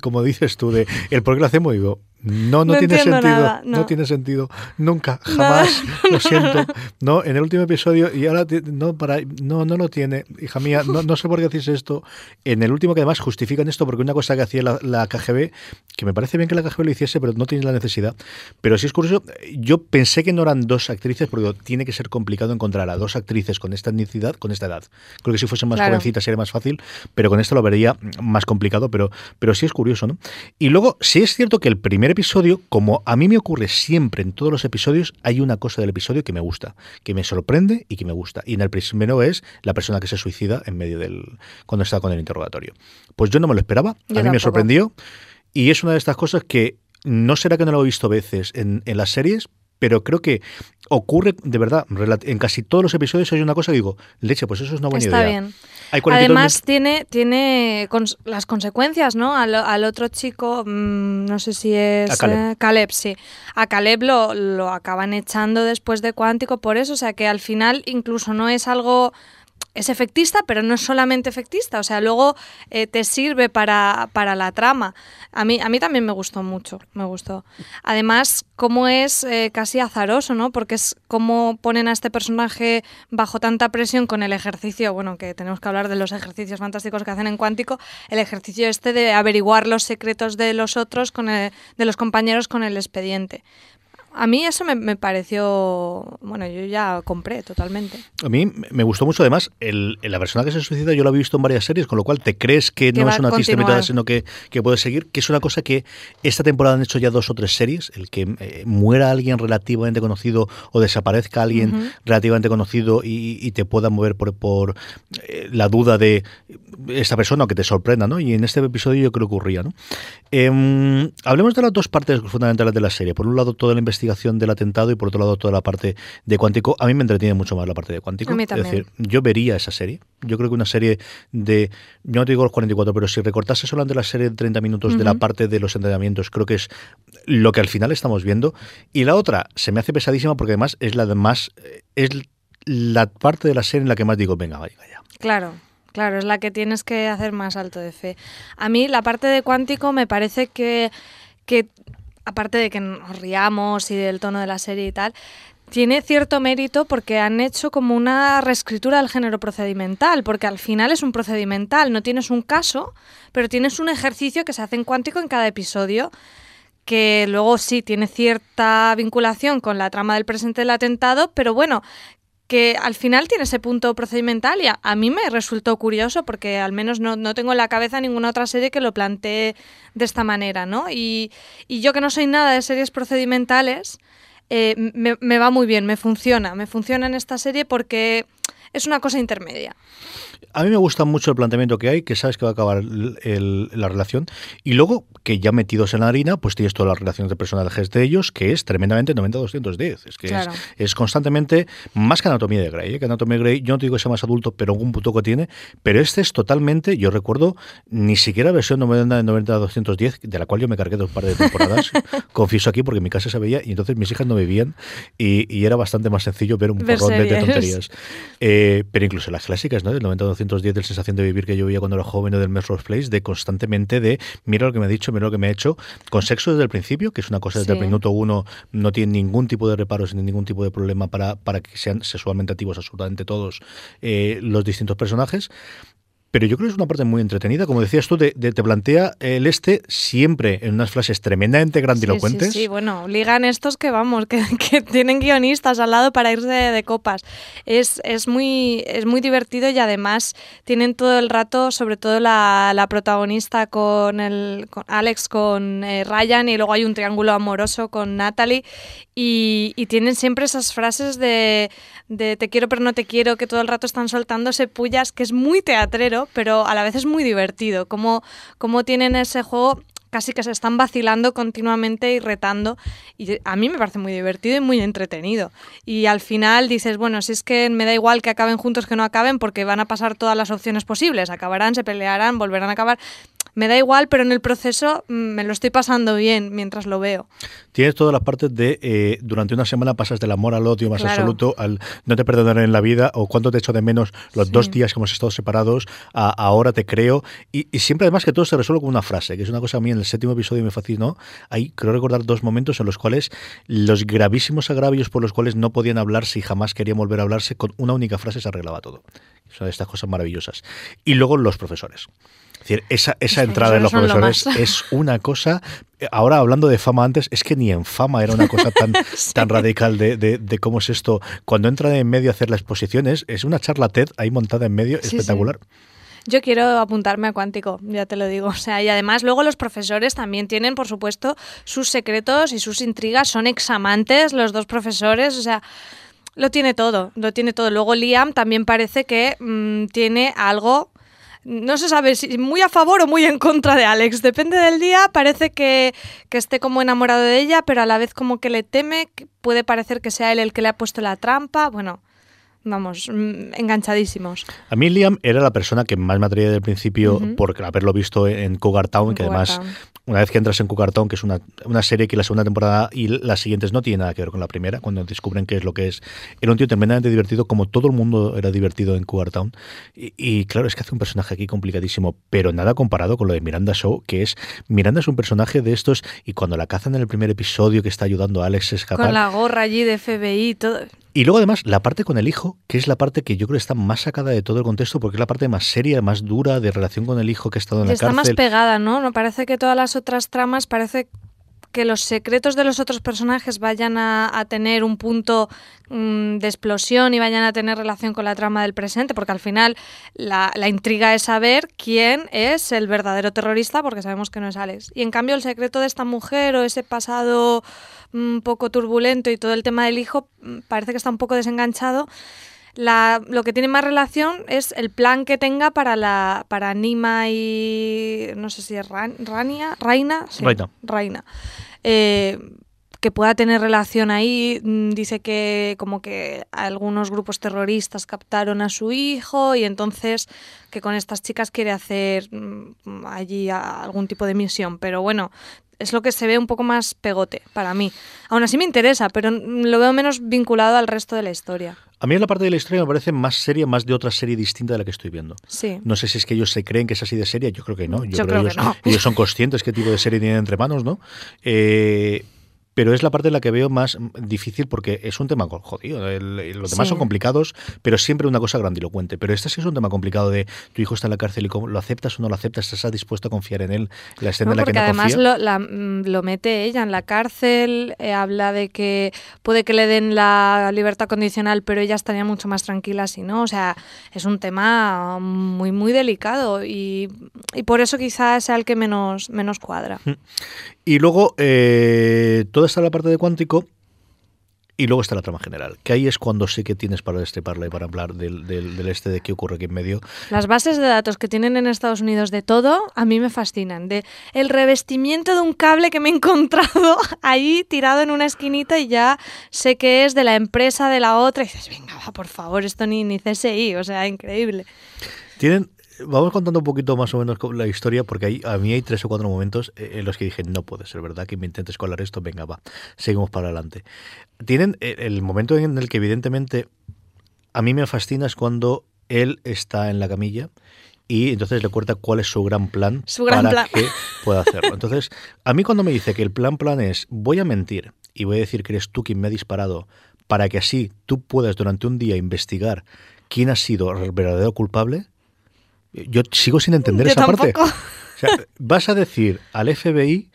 como dices tú, de el por qué lo hacemos, digo, no, no, tiene sentido. no. tiene sentido. Nunca, jamás. Lo siento. No, en el último episodio, y ahora no, para, no, no lo tiene, hija mía, no, no sé por qué hacéis esto. En el último que además justifican esto porque una cosa que hacía la, KGB, que me parece bien que la KGB lo hiciese, pero no tiene la necesidad. Pero sí es curioso, yo pensé que no eran dos actrices, porque tiene que ser complicado encontrar a dos actrices con esta etnicidad, con esta edad. Creo que si fuesen más jovencitas sería más fácil, pero con esto lo vería más complicado, pero, pero sí es curioso, ¿no? Y luego, sí es cierto que el primer episodio, como a mí me ocurre siempre en todos los episodios, hay una cosa del episodio que me gusta, que me sorprende y que me gusta. Y en el primero es la persona que se suicida en medio del. cuando está con el interrogatorio. Pues yo no me lo esperaba, a mí me sorprendió. Y es una de estas cosas que no será que no lo he visto veces en, en las series, pero creo que ocurre de verdad en casi todos los episodios hay una cosa que digo leche pues eso es una buena Está idea bien además tiene tiene las consecuencias no al, otro chico mm, no sé si es a Caleb. Caleb. sí a Caleb lo, lo acaban echando después de cuántico por eso o sea que al final incluso no es algo es efectista, pero no es solamente efectista, o sea, luego eh, te sirve para, para, la trama. A mí, a mí también me gustó mucho, me gustó. Además, cómo es eh, casi azaroso, ¿no? Porque es cómo ponen a este personaje bajo tanta presión con el ejercicio, bueno, que tenemos que hablar de los ejercicios fantásticos que hacen en Cuántico, el ejercicio este de averiguar los secretos de los otros, con de los compañeros con el expediente. A mí eso me, pareció, bueno, yo ya compré totalmente. A mí me gustó mucho además el, la persona que se suicida, yo lo he visto en varias series, con lo cual te crees que, no es una triste mitad, sino que, que puede seguir, que es una cosa que esta temporada han hecho ya dos o tres series, el que eh, muera alguien relativamente conocido o desaparezca alguien relativamente conocido y, te pueda mover por, por eh, la duda de esta persona o que te sorprenda, ¿no? Y en este episodio yo creo que ocurría, ¿no? Em, hablemos de las dos partes fundamentales de la serie. Por un lado, toda la investigación del atentado y por otro lado, toda la parte de cuántico. A mí me entretiene mucho más la parte de cuántico. A mí es decir, yo vería esa serie. Yo creo que una serie de, yo no te digo los 44, pero si recortase solamente la serie de 30 minutos de la parte de los entrenamientos, creo que es lo que al final estamos viendo. Y la otra se me hace pesadísima porque además es la de más, es la parte de la serie en la que más digo, venga, vaya, vaya. Claro. Claro, es la que tienes que hacer más alto de fe. A mí la parte de cuántico me parece que, que aparte de que nos riamos y del tono de la serie y tal, tiene cierto mérito porque han hecho como una reescritura del género procedimental, porque al final es un procedimental, no tienes un caso, pero tienes un ejercicio que se hace en cuántico en cada episodio que luego sí tiene cierta vinculación con la trama del presente del atentado, pero bueno, que al final tiene ese punto procedimental y a, mí me resultó curioso porque al menos no, no, tengo en la cabeza ninguna otra serie que lo plantee de esta manera, ¿no? Y, y yo que no soy nada de series procedimentales, eh, me, me va muy bien, me funciona, me funciona en esta serie porque es una cosa intermedia. A mí me gusta mucho el planteamiento que hay, que sabes que va a acabar la relación. Y luego, que ya metidos en la harina, pues tienes todas las relaciones de personajes de ellos, que es tremendamente 90-210. Es que es, constantemente más que Anatomía de Grey. ¿eh? Que Anatomía de Grey, yo no te digo que sea más adulto, pero algún punto que tiene. Pero este es totalmente, yo recuerdo, ni siquiera versión 90-210, de la cual yo me cargué dos par de temporadas. confieso aquí, porque en mi casa se veía y entonces mis hijas no vivían y, y era bastante más sencillo ver un porrón de, tonterías. Eh, pero incluso las clásicas, ¿no? Del 90 210 del sensación de vivir que yo vivía cuando era joven o del Melrose Place, de constantemente de mira lo que me ha dicho, mira lo que me ha hecho, con sexo desde el principio, que es una cosa desde el minuto uno, no tiene ningún tipo de reparos ni ningún tipo de problema para, para que sean sexualmente activos absolutamente todos eh, los distintos personajes pero yo creo que es una parte muy entretenida. Como decías tú, te, plantea el este siempre en unas frases tremendamente grandilocuentes. Sí, bueno, ligan estos que vamos, que, tienen guionistas al lado para irse de, copas. Es, es, muy, es muy divertido y además tienen todo el rato, sobre todo la, protagonista con, el, Alex, con eh, Ryan y luego hay un triángulo amoroso con Natalie Y, tienen siempre esas frases de, de te quiero pero no te quiero, que todo el rato están soltándose pullas, que es muy teatrero, pero a la vez es muy divertido. Como, como tienen ese juego casi que se están vacilando continuamente y retando. Y a mí me parece muy divertido y muy entretenido. Y al final dices, bueno, si es que me da igual que acaben juntos que no acaben, porque van a pasar todas las opciones posibles. Acabarán, se pelearán, volverán a acabar me da igual, pero en el proceso mm, me lo estoy pasando bien mientras lo veo. Tienes todas las partes de eh, durante una semana pasas del amor al odio más absoluto, al no te perdonaré en la vida o cuánto te echo de menos los dos días que hemos estado separados, a ahora te creo. Y, siempre además que todo se resuelve con una frase, que es una cosa a mí en el séptimo episodio me fascinó. Ahí creo recordar dos momentos en los cuales los gravísimos agravios por los cuales no podían hablarse y jamás querían volver a hablarse, con una única frase se arreglaba todo. Son estas cosas maravillosas. Y luego los profesores. Es decir, esa, esa entrada de los profesores es una cosa. Ahora hablando de fama antes, es que ni en fama era una cosa tan, tan radical de, de, cómo es esto. Cuando entra en medio a hacer las exposiciones, es una charla TED ahí montada en medio, espectacular. Yo quiero apuntarme a Cuántico, ya te lo digo. O sea, y además luego los profesores también tienen, por supuesto, sus secretos y sus intrigas. Son examantes los dos profesores, o sea, lo tiene todo, lo tiene todo. Luego Liam también parece que mm, tiene algo no se sabe si muy a favor o muy en contra de Alex. Depende del día, parece que, que, esté como enamorado de ella, pero a la vez como que le teme, puede parecer que sea él el que le ha puesto la trampa. Bueno, vamos, mm, enganchadísimos. A mí Liam era la persona que más me atraía desde el principio por haberlo visto en Cougar Town, que además una vez que entras en Cougar Town, que es una, una, serie que la segunda temporada y las siguientes no tiene nada que ver con la primera, cuando descubren qué es lo que es, era un tío tremendamente divertido, como todo el mundo era divertido en Cougar Town. Y, claro, es que hace un personaje aquí complicadísimo, pero nada comparado con lo de Miranda Shaw, que es, Miranda es un personaje de estos, y cuando la cazan en el primer episodio que está ayudando a Alex a escapar... Con la gorra allí de FBI, todo... Y luego además la parte con el hijo, que es la parte que yo creo está más sacada de todo el contexto, porque es la parte más seria, más dura de relación con el hijo que ha estado en la está cárcel. Está más pegada, ¿no? Me parece que todas las otras tramas parece que los secretos de los otros personajes vayan a, tener un punto mm, de explosión y vayan a tener relación con la trama del presente, porque al final la, la, intriga es saber quién es el verdadero terrorista, porque sabemos que no es Alex. Y en cambio el secreto de esta mujer o ese pasado un poco turbulento y todo el tema del hijo mm, parece que está un poco desenganchado. La, lo que tiene más relación es el plan que tenga para la para Nima y no sé si es Rania, Raina, Raina. Eh, que pueda tener relación ahí. Mm, dice que como que algunos grupos terroristas captaron a su hijo y entonces que con estas chicas quiere hacer mm, allí algún tipo de misión. Pero bueno, es lo que se ve un poco más pegote para mí. Aún así me interesa, pero lo veo menos vinculado al resto de la historia. A mí la parte de la historia me parece más seria, más de otra serie distinta de la que estoy viendo. Sí. No sé si es que ellos se creen que es así de seria, yo creo que no. Yo, creo, que ellos, no. ellos son conscientes qué tipo de serie tienen entre manos, ¿no? Eh, pero es la parte en la que veo más difícil porque es un tema jodido. los demás son complicados, pero siempre una cosa grandilocuente. Pero este sí es un tema complicado de tu hijo está en la cárcel y cómo lo aceptas o no lo aceptas, estás dispuesto a confiar en él, la escena en la que no además Lo, mm, lo, mete ella en la cárcel, eh, habla de que puede que le den la libertad condicional, pero ella estaría mucho más tranquila si no. O sea, es un tema muy, muy delicado y, y por eso quizás sea el que menos, menos cuadra. Y luego, eh, toda esta la parte de cuántico, y luego está la trama general, que ahí es cuando sé que tienes para destreparla y para hablar del, del, este de qué ocurre aquí en medio. Las bases de datos que tienen en Estados Unidos de todo, a mí me fascinan. De el revestimiento de un cable que me he encontrado ahí tirado en una esquinita y ya sé que es de la empresa de la otra. Y dices, venga, va, por favor, esto ni, ni CSI, o sea, increíble. Tienen Vamos contando un poquito más o menos la historia, porque hay, a mí hay tres o cuatro momentos eh, en los que dije, no puede ser verdad que me intentes colar esto, venga, va, seguimos para adelante. Tienen eh, el momento en el que evidentemente a mí me fascina es cuando él está en la camilla y entonces le cuenta cuál es su gran plan para que pueda hacerlo. Entonces, a mí cuando me dice que el plan plan es voy a mentir y voy a decir que eres tú quien me ha disparado para que así tú puedas durante un día investigar quién ha sido el verdadero culpable, yo sigo sin entender esa parte. vas a decir al FBI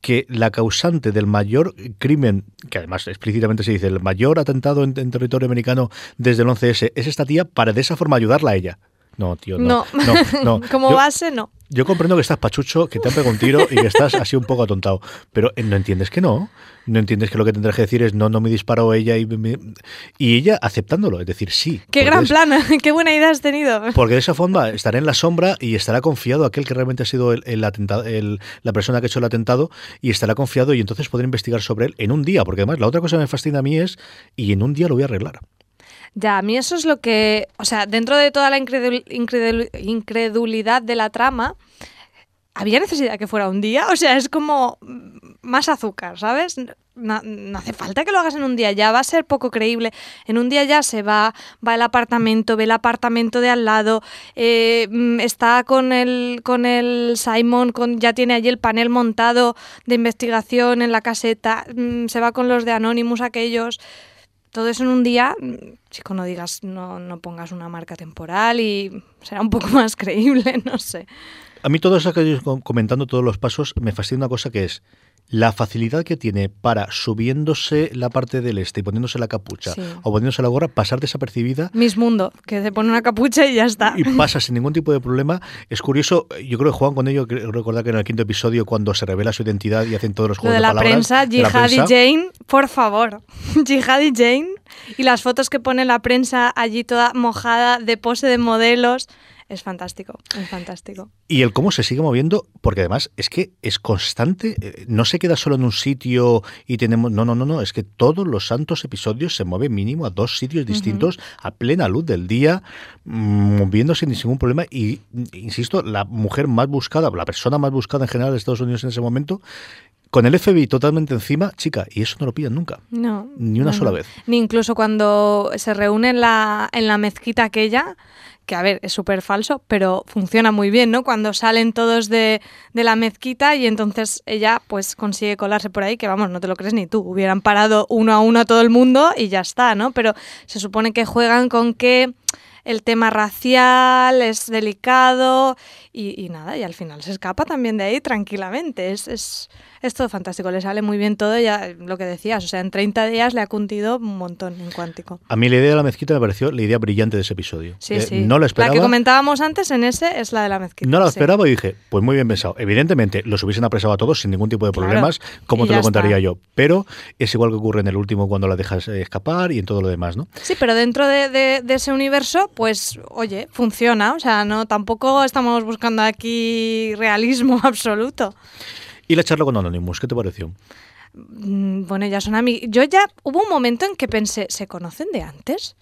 que la causante del mayor crimen, que además explícitamente se dice, el mayor atentado en, territorio americano desde el 11S, es esta tía para de esa forma ayudarla a ella. No, tío, no. No, no, Como Yo- base, no. Yo comprendo que estás pachucho, que te han pegado un tiro y que estás así un poco atontado. Pero eh, no entiendes que no. No entiendes que lo que tendrás que decir es no, no me disparó ella y, me- y ella aceptándolo. Es decir, sí. Qué gran es- plan, qué buena idea has tenido. Porque de esa forma estará en la sombra y estará confiado aquel que realmente ha sido el, el atenta- el- la persona que ha hecho el atentado y estará confiado y entonces podrá investigar sobre él en un día. Porque además la otra cosa que me fascina a mí es y en un día lo voy a arreglar. Ya, a mí eso es lo que, o sea, dentro de toda la incredul- incredul- incredulidad de la trama, ¿había necesidad que fuera un día? O sea, es como más azúcar, ¿sabes? No, hace falta que lo hagas en un día, ya va a ser poco creíble. En un día ya se va, va al apartamento, ve el apartamento de al lado, eh, mm, está con el, con el Simon, con, ya tiene allí el panel montado de investigación en la caseta, mm, se va con los de Anonymous aquellos todo eso en un día, mm, chico, no digas, no, no pongas una marca temporal y será un poco más creíble, no sé. A mí todo eso que estoy com- comentando, todos los pasos, me fascina una cosa que es la facilidad que tiene para subiéndose la parte del este y poniéndose la capucha Sí. o poniéndose la gorra, pasar desapercibida Miss Mundo, que se pone una capucha y ya está. y pasa sin ningún tipo de problema. Es curioso, yo creo que juegan con ello, recordar que en el quinto episodio cuando se revela su identidad y hacen todos los Lo juegos de la palabras, prensa, de la Jihadi prensa. Jane, por favor. Jihadi Jane. Y las fotos que pone la prensa allí toda mojada de pose de modelos. Es fantástico, es fantástico. Y el cómo se sigue moviendo, porque además es que es constante, eh, no se queda solo en un sitio y tenemos. No, no, no, no, es que todos los santos episodios se mueven mínimo a dos sitios distintos a plena luz del día, mm, moviéndose sin ningún problema. Y insisto, la mujer más buscada, la persona más buscada en general de Estados Unidos en ese momento, con el FBI totalmente encima, chica, y eso no lo pillan nunca. No. Ni una no, sola vez. Ni incluso cuando se reúne en la, en la mezquita aquella, que a ver, es súper falso, pero funciona muy bien, ¿no? Cuando salen todos de, de la mezquita y entonces ella pues consigue colarse por ahí, que vamos, no te lo crees ni tú, hubieran parado uno a uno a todo el mundo y ya está, ¿no? Pero se supone que juegan con que el tema racial es delicado y, y nada, y al final se escapa también de ahí tranquilamente. Es, es, es todo fantástico, le sale muy bien todo, ya lo que decías, o sea, en 30 días le ha cundido un montón en cuántico. A mí la idea de la mezquita me pareció la idea brillante de ese episodio. Sí, Eh, sí. No la esperaba. que comentábamos antes en ese es la de la mezquita. No la sí. esperaba y dije, pues muy bien pensado. Evidentemente, los hubiesen apresado a todos sin ningún tipo de Claro. problemas, como Y te lo contaría está. yo. Pero es igual que ocurre en el último cuando la dejas eh, escapar y en todo lo demás, ¿no? Sí, pero dentro de, de- de ese universo, pues, oye, funciona. O sea, no tampoco estamos buscando aquí realismo absoluto. Y la charla con Anonymous, ¿qué te pareció? Mm, Bueno, ya son amigos. Yo ya hubo un momento en que pensé, ¿se conocen de antes?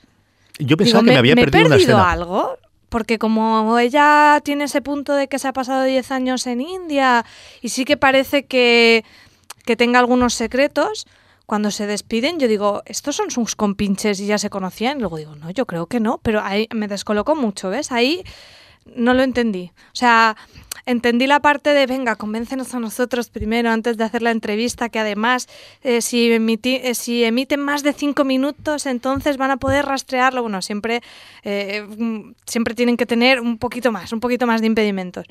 Yo pensaba Digo, que me había he perdido una perdido escena. algo. Porque como ella tiene ese punto de que se ha pasado 10 años en India y sí que parece que, que tenga algunos secretos, cuando se despiden yo digo, estos son sus compinches y ya se conocían. Y luego digo, no, yo creo que no, pero ahí me descolocó mucho, ¿ves? Ahí no lo entendí. O sea, entendí la parte de, venga, convéncenos a nosotros primero antes de hacer la entrevista, que además eh, si, emiti- eh, si emiten más de cinco minutos, entonces van a poder rastrearlo. Bueno, siempre, eh, mm, siempre tienen que tener un poquito más, un poquito más de impedimentos.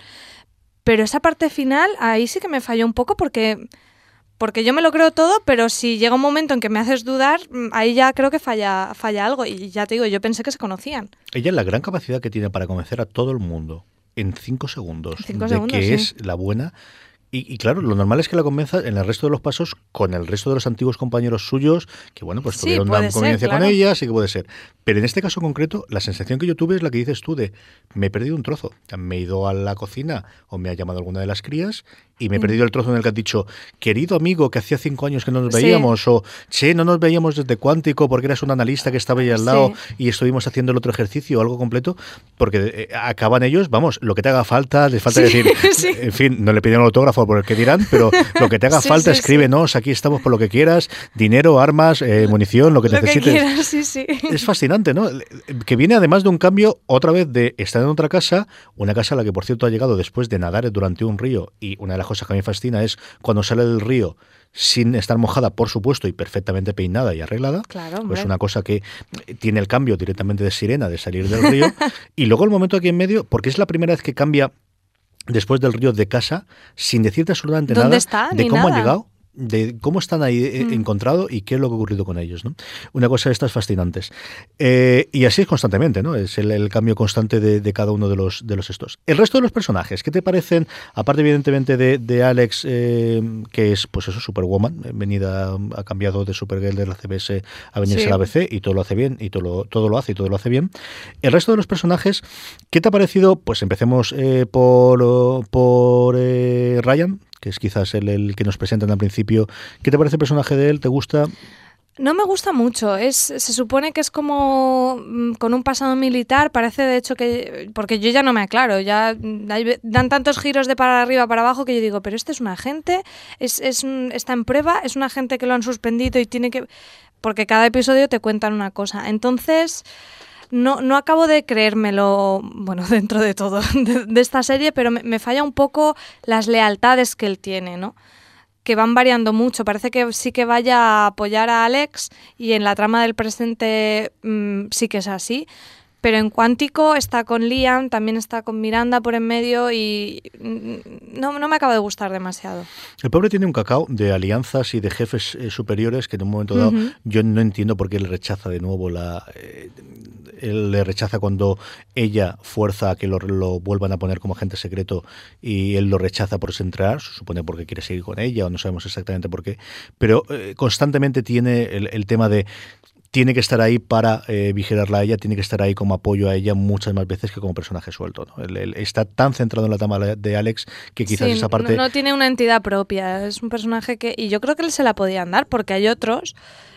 Pero esa parte final, ahí sí que me falló un poco porque... Porque yo me lo creo todo, pero si llega un momento en que me haces dudar, mm, ahí ya creo que falla, falla algo. Y ya te digo, yo pensé que se conocían. Ella la gran capacidad que tiene para convencer a todo el mundo en cinco segundos cinco de segundos, que sí. es la buena. Y, y claro, lo normal es que la convenza en el resto de los pasos con el resto de los antiguos compañeros suyos, que bueno, pues tuvieron una ser, convivencia con ella, sí que puede ser. Pero en este caso concreto, la sensación que yo tuve es la que dices tú de me he perdido un trozo. Me he ido a la cocina o me ha llamado alguna de las crías y me he Mm. perdido el trozo en el que has dicho, querido amigo, que hacía cinco años que no nos Sí. veíamos, o che, no nos veíamos desde Cuántico porque eras un analista que estaba ahí al lado Sí. y estuvimos haciendo el otro ejercicio o algo completo, porque eh, acaban ellos, vamos, lo que te haga falta, les falta Sí, decir, en fin, no le pidieron autógrafo por el que dirán, pero lo que te haga falta, escríbenos, aquí estamos por lo que quieras, dinero, armas, eh, munición, lo que Lo que necesites. quieras, sí, sí. Es fascinante, ¿no? Que viene además de un cambio otra vez de estar en otra casa, una casa a la que por cierto ha llegado después de nadar durante un río y una de las cosas que a mí me fascina es cuando sale del río sin estar mojada, por supuesto, y perfectamente peinada y arreglada. Claro, Pues hombre. una cosa que tiene el cambio directamente de sirena, de salir del río, y luego el momento aquí en medio, porque es la primera vez que cambia después del río de casa, sin decirte absolutamente ¿Dónde nada está? de Ni cómo ha llegado. De cómo están ahí eh, Mm. encontrado y qué es lo que ha ocurrido con ellos. ¿no? Una cosa de estas fascinantes. Eh, y así es constantemente, ¿no? Es el, el cambio constante de, de cada uno de los, de los estos. El resto de los personajes, ¿qué te parecen? Aparte, evidentemente, de, de Alex, eh, que es, pues eso, Superwoman, venida, ha cambiado de Supergirl de la CBS a venirse Sí. a la ABC y todo lo hace bien, y todo lo, todo lo hace y todo lo hace bien. El resto de los personajes, ¿qué te ha parecido? Pues empecemos eh, por, por Ryan, que es quizás el, el que nos presentan al principio. ¿Qué te parece el personaje de él? ¿Te gusta? No me gusta mucho. Es, se supone que es como mm, con un pasado militar. Parece de hecho que. Porque yo ya no me aclaro. Ya mm, dan tantos giros de para arriba para abajo que yo digo, pero este es un agente, es, es un- está en prueba, es un agente que lo han suspendido y tiene que. Porque cada episodio te cuentan una cosa. Entonces. No, no acabo de creérmelo, bueno, dentro de todo, de, esta serie, pero me, me falla un poco las lealtades que él tiene, ¿no? que van variando mucho. Parece que sí que vaya a apoyar a Alex y en la trama del presente mm, sí que es así. Pero en Cuántico está con Liam, también está con Miranda por en medio y no, no me acaba de gustar demasiado. El pobre tiene un cacao de alianzas y de jefes eh, superiores que en un momento dado yo no entiendo por qué le rechaza de nuevo la... eh, él le rechaza cuando ella fuerza a que lo, lo vuelvan a poner como agente secreto y él lo rechaza por entrar, se supone porque quiere seguir con ella o no sabemos exactamente por qué, pero eh, constantemente tiene el, el tema de tiene que estar ahí para eh, vigilarla a ella, tiene que estar ahí como apoyo a ella muchas más veces que como personaje suelto. ¿no? Él- él está tan centrado en la trama de Alex que quizás Sí, esa parte... no, no tiene una entidad propia, es un personaje que... Y yo creo que él se la podían dar porque hay otros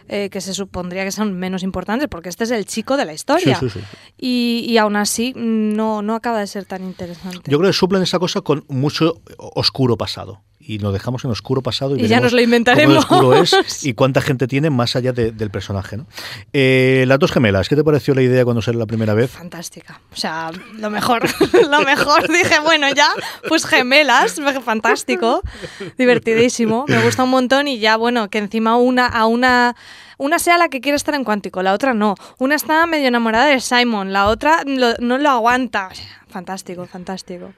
eh, que se supondría que son menos importantes porque este es el chico de la historia. Sí, sí, sí. Y, y aún así no, no acaba de ser tan interesante. Yo creo que suplen esa cosa con mucho oscuro pasado. Y nos dejamos en oscuro pasado y, Y ya nos lo cómo de inventaremos. oscuro es y cuánta gente tiene más allá de- del personaje. ¿no? Eh, las dos gemelas, ¿qué te pareció la idea cuando salió la primera vez? Fantástica. O sea, lo mejor. lo mejor. Dije, bueno, ya, pues gemelas. Fantástico. Divertidísimo. Me gusta un montón y ya, bueno, que encima una a una. Una sea la que quiere estar en cuántico, la otra no. Una está medio enamorada de Simon, la otra lo- no lo aguanta. O sea, fantástico, fantástico.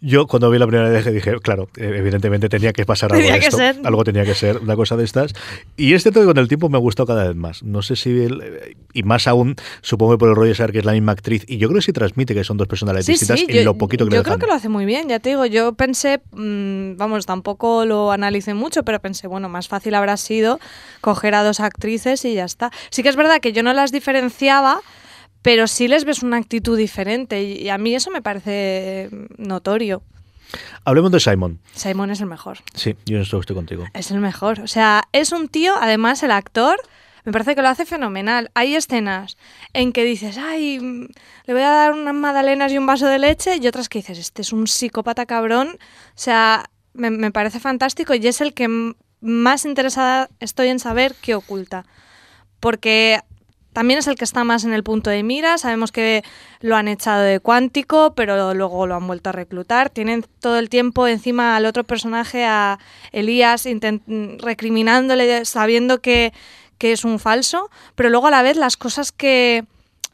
Yo cuando vi la primera vez dije, claro, eh, evidentemente tenía que pasar algo Tenía de que esto. ser. Algo tenía que ser, una cosa de estas. Y es cierto que con el tiempo me ha gustado cada vez más. No sé si, el- y más aún, supongo que por el rollo de saber que es la misma actriz. Y yo creo que sí transmite que son dos personalidades distintas en lo poquito que yo le creo que lo hace muy bien, ya te digo, yo pensé, mm, vamos, tampoco lo analicé mucho, pero pensé, bueno, más fácil habrá sido coger a dos actrices y ya está. Sí que es verdad que yo no las diferenciaba, pero sí les ves una actitud diferente y, a mí eso me parece notorio. Hablemos de Simon. Simon es el mejor. Sí, yo estoy, estoy contigo. Es el mejor. O sea, es un tío, además el actor, me parece que lo hace fenomenal. Hay escenas en que dices, ay, le voy a dar unas magdalenas y un vaso de leche, y otras que dices, este es un psicópata cabrón. O sea, me, me parece fantástico y es el que más interesada estoy en saber qué oculta. Porque también es el que está más en el punto de mira. Sabemos que lo han echado de cuántico, pero luego lo han vuelto a reclutar. Tienen todo el tiempo encima al otro personaje, a Elías, recriminándole, sabiendo que, que es un falso, pero luego a la vez las cosas que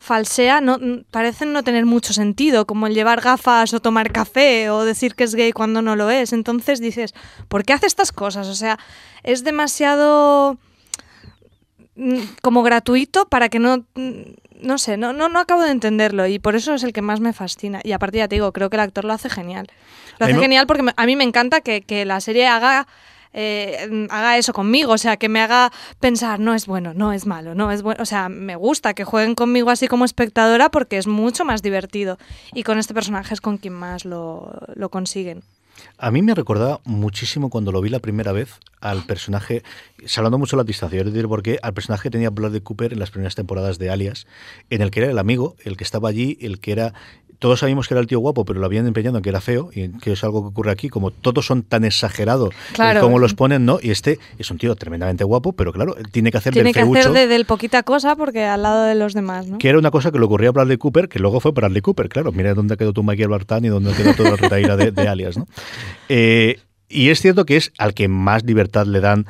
falsea no, parecen no tener mucho sentido, como el llevar gafas o tomar café o decir que es gay cuando no lo es. Entonces dices, ¿por qué hace estas cosas? O sea, es demasiado mm, como gratuito para que no mm, no sé, no, no, no acabo de entenderlo y por eso es el que más me fascina. Y aparte ya te digo, creo que el actor lo hace genial. Lo hace genial porque a mí me encanta que, que la serie haga eh, mm, haga eso conmigo, o sea, que me haga pensar, no es bueno, no es malo, no es bueno, o sea, me gusta que jueguen conmigo así como espectadora porque es mucho más divertido y con este personaje es con quien más lo, lo consiguen. A mí me recordaba muchísimo cuando lo vi la primera vez al personaje, hablando mucho de la distancia, yo decir porque al personaje que tenía Bradley Cooper en las primeras temporadas de Alias, en el que era el amigo, el que estaba allí, el que era todos sabíamos que era el tío guapo, pero lo habían empeñado en que era feo, y que es algo que ocurre aquí, como todos son tan exagerados Claro. como los ponen, ¿no? Y este es un tío tremendamente guapo, pero claro, tiene que hacer Tiene del que feucho. hacer de, del poquita cosa porque al lado de los demás, ¿no? Que era una cosa que le ocurría a Bradley Cooper, que luego fue Bradley Cooper, claro. Mira dónde quedó tu Michael Bartán y dónde quedó toda la retaíla de, de Alias, ¿no? Eh, y es cierto que es al que más libertad le dan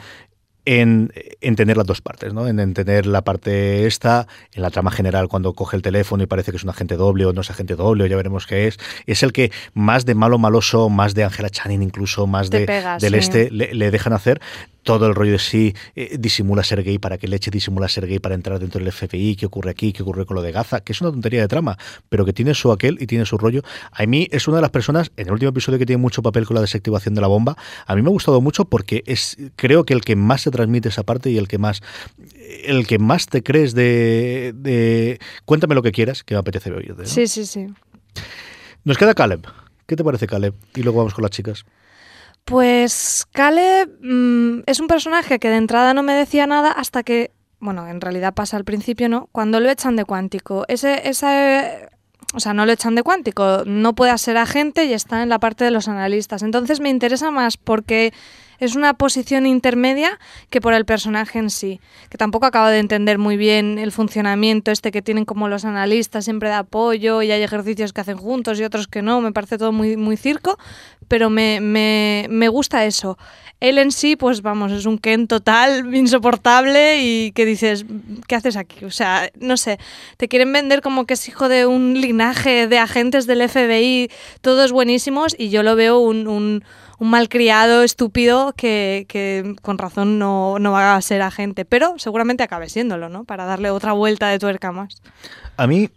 en, en tener las dos partes, ¿no? En, en tener la parte esta, en la trama general, cuando coge el teléfono y parece que es un agente doble o no es agente doble, o ya veremos qué es. Es el que más de malo maloso, más de Angela Channing incluso, más Te de, pega, del sí. este, le, le dejan hacer. Todo el rollo de sí eh, disimula ser gay, para que Leche disimula ser gay para entrar dentro del FBI, qué ocurre aquí, qué ocurre con lo de Gaza, que es una tontería de trama, pero que tiene su aquel y tiene su rollo. A mí es una de las personas, en el último episodio que tiene mucho papel con la desactivación de la bomba, a mí me ha gustado mucho porque es creo que el que más se transmite esa parte y el que más el que más te crees de, cuéntame lo que quieras, que me apetece oír. Sí, sí, sí. Nos queda Caleb. ¿Qué te parece Caleb? Y luego vamos con las chicas. Pues Caleb mm, es un personaje que de entrada no me decía nada hasta que, bueno, en realidad pasa al principio, ¿no? Cuando lo echan de cuántico. Ese, ese, o sea, no lo echan de cuántico, no puede ser agente y está en la parte de los analistas. Entonces me interesa más porque es una posición intermedia que por el personaje en sí, que tampoco acabo de entender muy bien el funcionamiento este que tienen como los analistas siempre de apoyo y hay ejercicios que hacen juntos y otros que no, me parece todo muy, muy circo, pero me, me, me gusta eso. Él en sí, pues vamos, es un Ken total, insoportable y que dices, ¿qué haces aquí? O sea, no sé, te quieren vender como que es hijo de un linaje de agentes del FBI, todos buenísimos y yo lo veo un, un un malcriado estúpido que, que con razón no, no, va a ser agente, pero seguramente acabe siéndolo, ¿no? Para darle otra vuelta de tuerca más. A mí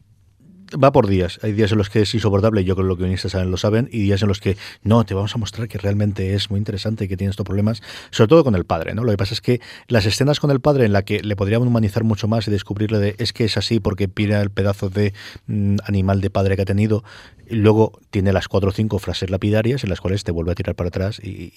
va por días. Hay días en los que es insoportable, yo creo que los guionistas saben, lo saben, y días en los que no, te vamos a mostrar que realmente es muy interesante y que tiene estos problemas, sobre todo con el padre, ¿no? Lo que pasa es que las escenas con el padre en la que le podríamos humanizar mucho más y descubrirle de es que es así porque pide el pedazo de mm, animal de padre que ha tenido, y luego tiene las cuatro o cinco frases lapidarias en las cuales te vuelve a tirar para atrás y,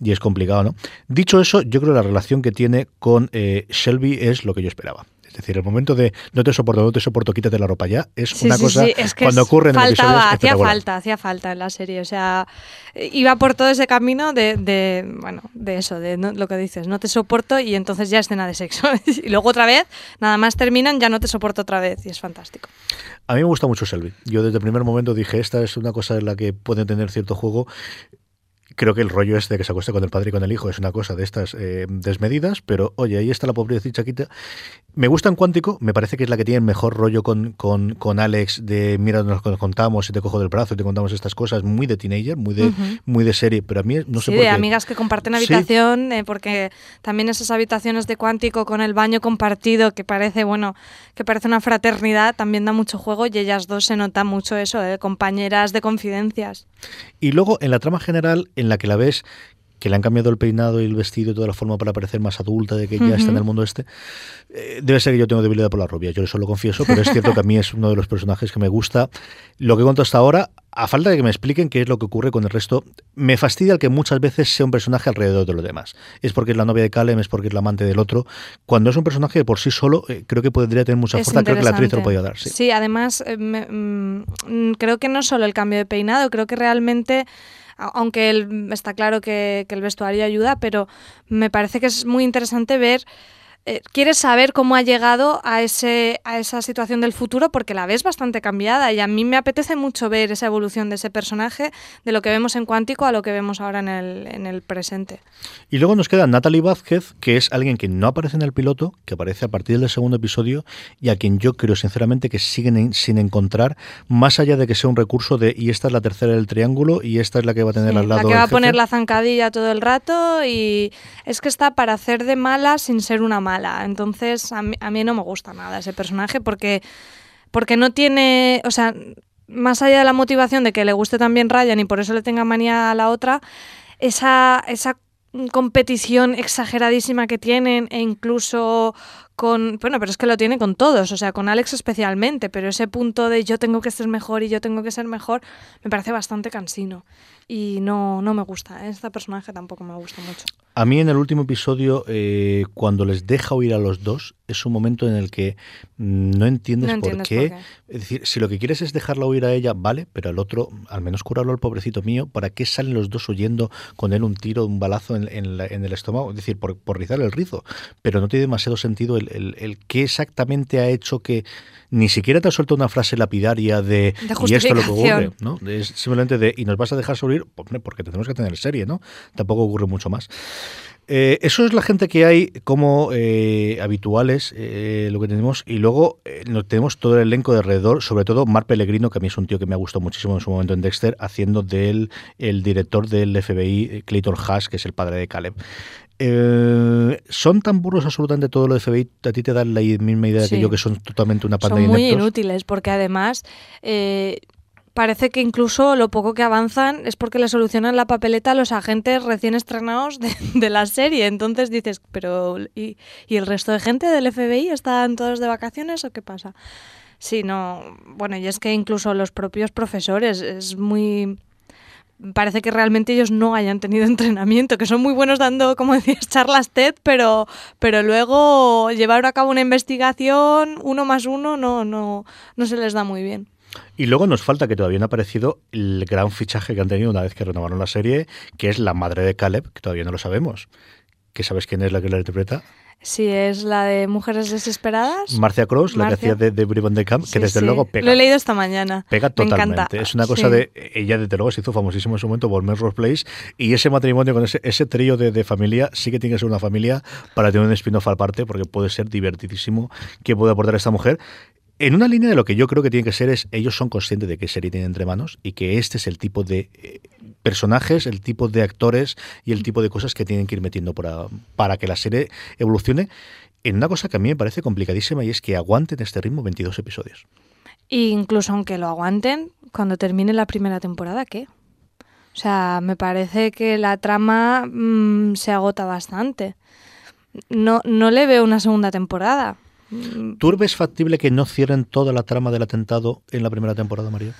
y, es complicado, ¿no? Dicho eso, yo creo que la relación que tiene con eh, Shelby es lo que yo esperaba. Es decir, el momento de no te soporto, no te soporto, quítate la ropa ya, es una cosa es que cuando ocurre en faltaba, hacía falta, hacía falta en la serie. O sea, iba por todo ese camino de, de bueno, de eso, de lo que dices, no te soporto y entonces ya escena de sexo. y luego otra vez, nada más terminan, ya no te soporto otra vez y es fantástico. A mí me gusta mucho Selby. Yo desde el primer momento dije, esta es una cosa en la que puede tener cierto juego creo que el rollo este de que se acueste con el padre y con el hijo es una cosa de estas eh, desmedidas, pero oye, ahí está la pobrecita chiquita. Me gusta en Cuántico, me parece que es la que tiene el mejor rollo con, con, con Alex de mira, nos contamos y te cojo del brazo y te contamos estas cosas, muy de teenager, muy de, muy de serie, pero a mí no sé sí, de amigas que comparten habitación, eh, porque también esas habitaciones de Cuántico con el baño compartido, que parece, bueno, que parece una fraternidad, también da mucho juego y ellas dos se nota mucho eso, de compañeras de confidencias. Y luego, en la trama general, en la que la ves que le han cambiado el peinado y el vestido y toda la forma para parecer más adulta, de que ya está en el mundo este. Eh, debe ser que yo tengo debilidad por la rubia, yo eso lo confieso, pero es cierto que a mí es uno de los personajes que me gusta. Lo que he hasta ahora, a falta de que me expliquen qué es lo que ocurre con el resto, me fastidia el que muchas veces sea un personaje alrededor de los demás. Es porque es la novia de Calem, es porque es la amante del otro. Cuando es un personaje por sí solo, eh, creo que podría tener mucha fuerza, creo que la actriz lo podía dar. Sí, además, eh, mm, creo que no solo el cambio de peinado, creo que realmente aunque está claro que, el vestuario ayuda, pero me parece que es muy interesante ver eh, quieres saber cómo ha llegado a, ese, a esa situación del futuro porque la ves bastante cambiada y a mí me apetece mucho ver esa evolución de ese personaje, de lo que vemos en Cuántico a lo que vemos ahora en el, en el presente. Y luego nos queda Natalie Vázquez, que es alguien que no aparece en el piloto, que aparece a partir del segundo episodio y a quien yo creo sinceramente que siguen sin encontrar, más allá de que sea un recurso de y esta es la tercera del triángulo y esta es la que va a tener al lado. La que va a poner la zancadilla todo el rato y es que está para hacer de mala sin ser una mala. Entonces, a mí, a mí no me gusta nada ese personaje porque, porque no tiene, o sea, más allá de la motivación de que le guste también Ryan y por eso le tenga manía a la otra, esa, esa competición exageradísima que tienen e incluso con, bueno, pero es que lo tiene con todos, o sea, con Alex especialmente, pero ese punto de yo tengo que ser mejor y yo tengo que ser mejor me parece bastante cansino y no, no me gusta. Este personaje tampoco me gusta mucho. A mí en el último episodio, eh, cuando les deja oír a los dos, es un momento en el que mm, no entiendes, por, qué. Es decir, si lo que quieres es dejarla oír a ella, vale, pero al otro, al menos curarlo al pobrecito mío, ¿para qué salen los dos oyendo con él un tiro, un balazo en, en, el estómago? Es decir, por, por rizar el rizo. Pero no tiene demasiado sentido el, el, el qué exactamente ha hecho que ni siquiera te ha suelto una frase lapidaria de, y esto es lo que ocurre, ¿no? Es simplemente de y nos vas a dejar subir porque tenemos que tener serie, ¿no? Tampoco ocurre mucho más. Eh, eso es la gente que hay como eh, habituales, eh, lo que tenemos. Y luego tenemos todo el elenco de alrededor, sobre todo Mar Pellegrino, que a mí es un tío que me ha gustado muchísimo en su momento en Dexter, haciendo del el director del FBI, Clayton Haas, que es el padre de Caleb. Son tan burros absolutamente todo lo de FBI, a ti te dan la misma idea que yo, que son totalmente una panda Son muy inútiles, porque además parece que incluso lo poco que avanzan es porque le solucionan la papeleta a los agentes recién estrenados de, la serie. Entonces dices, pero ¿y, el resto de gente del FBI están todos de vacaciones o qué pasa? Sí, no. Bueno, y es que incluso los propios profesores es muy parece que realmente ellos no hayan tenido entrenamiento, que son muy buenos dando, como decías, charlas TED, pero, pero luego llevar a cabo una investigación uno más uno no, no, no se les da muy bien. Y luego nos falta que todavía no ha aparecido el gran fichaje que han tenido una vez que renovaron la serie, que es la madre de Caleb, que todavía no lo sabemos. ¿Que sabes quién es la que la interpreta? Sí, es la de Mujeres Desesperadas. Marcia Cross, la que hacía de, de de Camp, que desde luego pega. Lo he leído esta mañana. Pega totalmente. Es una cosa de. Ella, desde luego, se hizo famosísimo en su momento por Melrose Place. Y ese matrimonio con ese, ese trío de, de, familia sí que tiene que ser una familia para tener un spin-off aparte, porque puede ser divertidísimo que puede aportar esta mujer. En una línea de lo que yo creo que tiene que ser es, ellos son conscientes de qué serie tienen entre manos y que este es el tipo de eh, personajes, el tipo de actores y el tipo de cosas que tienen que ir metiendo para, para que la serie evolucione en una cosa que a mí me parece complicadísima y es que aguanten este ritmo 22 episodios. E incluso aunque lo aguanten, cuando termine la primera temporada, ¿qué? O sea, me parece que la trama mm, se agota bastante. No, no le veo una segunda temporada. ¿Tú ves factible que no cierren toda la trama del atentado en la primera temporada, María?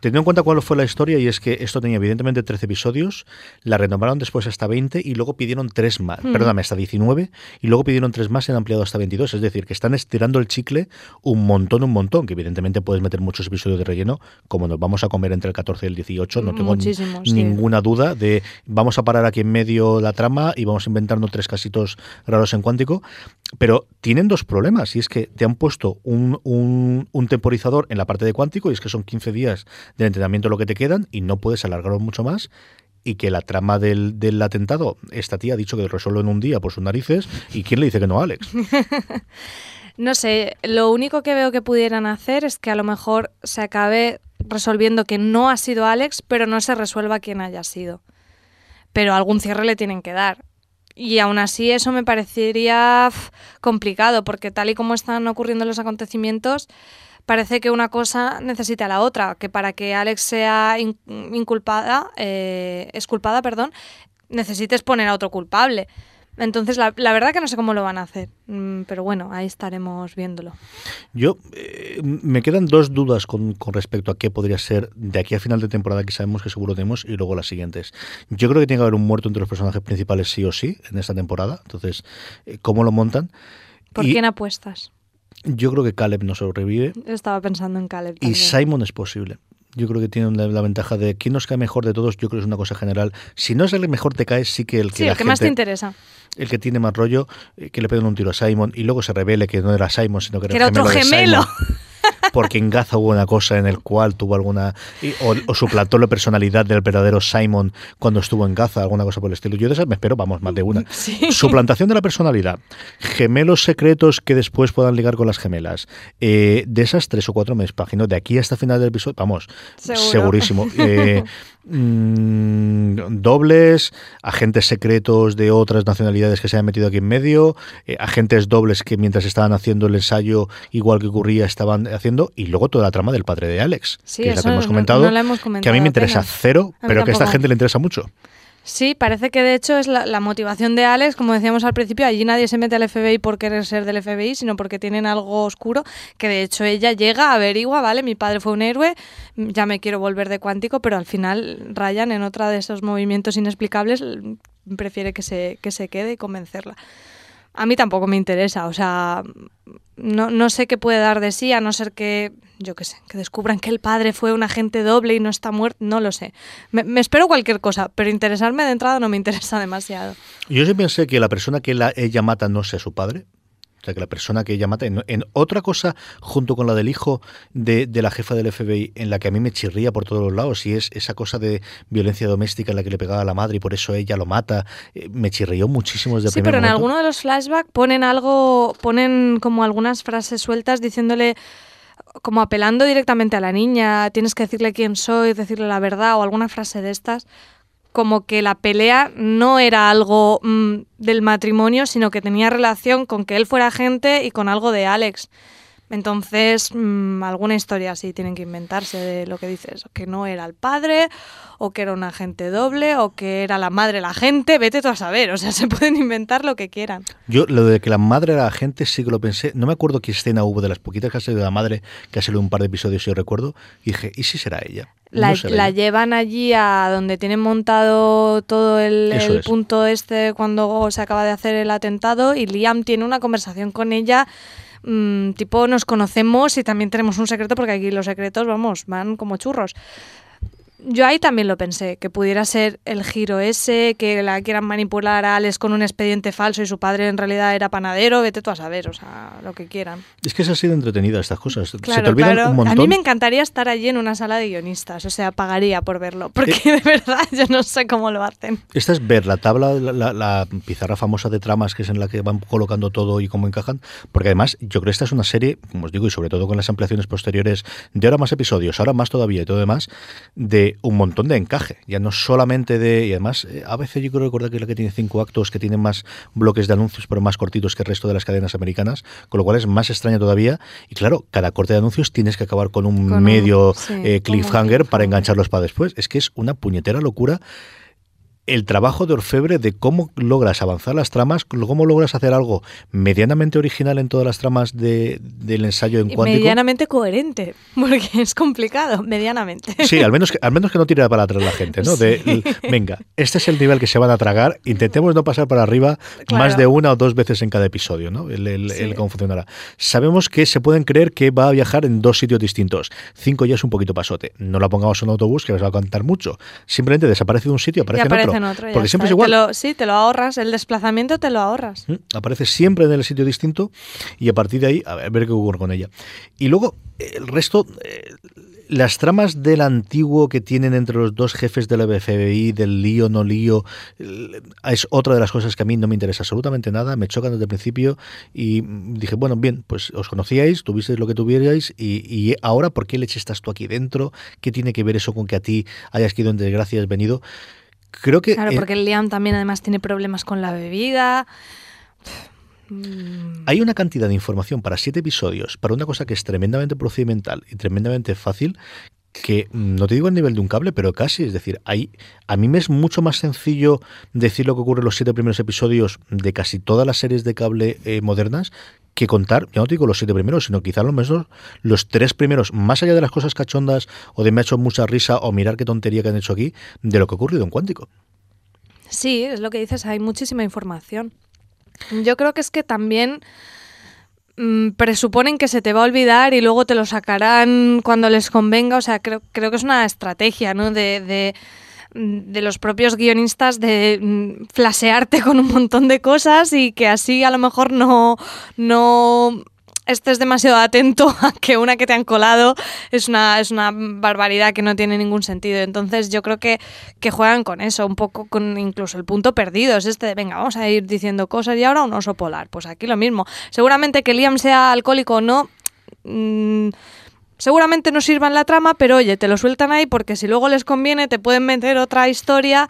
Teniendo en cuenta cuál fue la historia, y es que esto tenía evidentemente 13 episodios, la renovaron después hasta 20 y luego pidieron 3 más, hmm. perdóname, hasta 19, y luego pidieron 3 más y han ampliado hasta 22. Es decir, que están estirando el chicle un montón, un montón, que evidentemente puedes meter muchos episodios de relleno, como nos vamos a comer entre el 14 y el 18, no tengo ninguna duda de vamos a parar aquí en medio la trama y vamos a inventarnos tres casitos raros en cuántico, pero tienen dos problemas, y es que te han puesto un, un, un temporizador en la parte de cuántico, y es que son 15 días del entrenamiento lo que te quedan y no puedes alargarlo mucho más y que la trama del, atentado, esta tía ha dicho que resuelve en un día por sus narices, ¿y quién le dice que no, Alex? no sé, lo único que veo que pudieran hacer es que a lo mejor se acabe resolviendo que no ha sido Alex, pero no se resuelva quién haya sido. Pero algún cierre le tienen que dar. Y aún así eso me parecería complicado, porque tal y como están ocurriendo los acontecimientos, parece que una cosa necesita la otra, que para que Alex sea inculpada, eh, esculpada, perdón, necesites poner a otro culpable. Entonces, la, verdad que no sé cómo lo van a hacer, mm, pero bueno, ahí estaremos viéndolo. Yo, eh, me quedan dos dudas con, respecto a qué podría ser de aquí a final de temporada, que sabemos que seguro tenemos, y luego las siguientes. Yo creo que tiene que haber un muerto entre los personajes principales sí o sí en esta temporada, entonces, eh, ¿cómo lo montan? ¿Por quién apuestas? Yo creo que Caleb no sobrevive. Estaba pensando en Caleb. Y Simon es posible. Yo creo que tiene la, ventaja de quién nos cae mejor de todos. Yo creo que es una cosa general. Si no es el que mejor te cae, sí que el que, sí, el que más te interesa. El que tiene más rollo, eh, que le peguen un tiro a Simon y luego se revele que no era Simon, sino que, era, otro gemelo. Porque en Gaza hubo una cosa en el cual tuvo alguna o, o, suplantó la personalidad del verdadero Simon cuando estuvo en Gaza, alguna cosa por el estilo. Yo de esas me espero, vamos, más de una. Suplantación de la personalidad, gemelos secretos que después puedan ligar con las gemelas. Eh, de esas tres o cuatro me imagino, de aquí hasta final del episodio, vamos, segurísimo. Eh, Mm, dobles, agentes secretos de otras nacionalidades que se han metido aquí en medio, eh, agentes dobles que mientras estaban haciendo el ensayo, igual que ocurría, estaban haciendo, y luego toda la trama del padre de Alex, que es la que hemos comentado, que a mí me interesa cero, pero que a esta gente le interesa mucho. Sí, parece que de hecho es la, motivación de Alex, como decíamos al principio, allí nadie se mete al FBI por querer ser del FBI, sino porque tienen algo oscuro, que de hecho ella llega, averigua, vale, mi padre fue un héroe, ya me quiero volver de cuántico, pero al final Ryan en otra de esos movimientos inexplicables prefiere que se, que se quede y convencerla. A mí tampoco me interesa, o sea, no, no sé qué puede dar de sí, a no ser que yo qué sé, que descubran que el padre fue un agente doble y no está muerto, no lo sé. Me, espero cualquier cosa, pero interesarme de entrada no me interesa demasiado. Yo sí pensé que la persona que ella mata no sea su padre, O sea, que la persona que ella mata. En, otra cosa, junto con la del hijo de, la jefa del FBI, en la que a mí me chirría por todos los lados, y es esa cosa de violencia doméstica en la que le pegaba a la madre y por eso ella lo mata, eh, me chirrió muchísimo desde Sí, pero en alguno de los flashbacks ponen algo, ponen como algunas frases sueltas diciéndole como apelando directamente a la niña, tienes que decirle quién soy, decirle la verdad o alguna frase de estas como que la pelea no era algo mm, del matrimonio, sino que tenía relación con que él fuera agente y con algo de Alex. Entonces, mm, alguna historia así tienen que inventarse de lo que dices, que no era el padre, o que era un agente doble, o que era la madre la agente, vete tú a saber, o sea, se pueden inventar lo que quieran. Yo lo de que la madre era agente sí que lo pensé, no me acuerdo qué escena hubo de las poquitas que ha salido de la madre, que ha salido un par de episodios, si recuerdo, y dije, ¿y si será ella? La, llevan allí a donde tienen montado todo el, punto este cuando se acaba de hacer el atentado y Liam tiene una conversación con ella Mm, tipo nos conocemos y también tenemos un secreto porque aquí los secretos, vamos, van como churros yo ahí también lo pensé, que pudiera ser el giro ese, que la quieran manipular a Alex con un expediente falso y su padre en realidad era panadero, vete tú a saber, o sea, lo que quieran. Es que se ha sido entretenida estas cosas. se te olvidan un montón. A mí me encantaría estar allí en una sala de guionistas, o sea, pagaría por verlo, porque eh, de verdad yo no sé cómo lo hacen. Esta es ver la tabla, la, pizarra famosa de tramas, que es en la que van colocando todo y cómo encajan, porque además yo creo que esta es una serie, como os digo, y sobre todo con las ampliaciones posteriores, de ahora más episodios, ahora más todavía y todo demás, de un montón de encaje, ya no solamente de... Y además, eh, a veces yo creo recordar que es la que tiene cinco actos, que tiene más bloques de anuncios, pero más cortitos que el resto de las cadenas americanas, con lo cual es más extraña todavía. Y claro, cada corte de anuncios tienes que acabar con un medio eh, cliffhanger para engancharlos para después. Es que es una puñetera locura el trabajo de orfebre de cómo logras avanzar las tramas, cómo logras hacer algo medianamente original en todas las tramas de, del ensayo en cuántico. Medianamente coherente, porque es complicado, medianamente. Sí, al menos que, al menos que no tire para atrás la gente, ¿no? De, venga, este es el nivel que se van a tragar, intentemos no pasar para arriba más de una o dos veces en cada episodio, ¿no? El, cómo funcionará. Sabemos que se pueden creer que va a viajar en dos sitios distintos. Cinco ya es un poquito pasote. No la pongamos en un autobús que les va a contar mucho. Simplemente desaparece de un sitio, aparece, en otro. Porque siempre es igual. sí, te lo ahorras. El desplazamiento te lo ahorras. Mm, aparece siempre en el sitio distinto y a partir de ahí, a ver, qué ocurre con ella. Y luego, el resto. Eh, las tramas del antiguo que tienen entre los dos jefes de la FBI, del lío, no lío, es otra de las cosas que a mí no me interesa absolutamente nada, me chocan desde el principio y dije, bueno, bien, pues os conocíais, tuvisteis lo que tuvierais y, y ahora, ¿por qué leche estás tú aquí dentro? ¿Qué tiene que ver eso con que a ti hayas quedado en desgracia, has venido? Creo que. Claro, porque el Liam también además tiene problemas con la bebida. Hay una cantidad de información para siete episodios, para una cosa que es tremendamente procedimental y tremendamente fácil, que no te digo a nivel de un cable, pero casi. Es decir, hay, a mí me es mucho más sencillo decir lo que ocurre en los siete primeros episodios de casi todas las series de cable eh, modernas que contar, ya no te digo los siete primeros, sino quizá lo menos los tres primeros, más allá de las cosas cachondas o de me ha hecho mucha risa o mirar qué tontería que han hecho aquí, de lo que ha ocurrido en Cuántico. Sí, es lo que dices, hay muchísima información. Yo creo que es que también mm, presuponen que se te va a olvidar y luego te lo sacarán cuando les convenga, o sea, creo, creo que es una estrategia, ¿no? de de los propios guionistas de mm, flasearte con un montón de cosas y que así a lo mejor no, no estés demasiado atento a que una que te han colado es una, es una barbaridad que no tiene ningún sentido. Entonces yo creo que, que juegan con eso, un poco con incluso el punto perdido. Es este de, venga, vamos a ir diciendo cosas y ahora un oso polar. Pues aquí lo mismo. Seguramente que Liam sea alcohólico o no... Mmm, seguramente no sirvan la trama, pero oye, te lo sueltan ahí porque si luego les conviene te pueden meter otra historia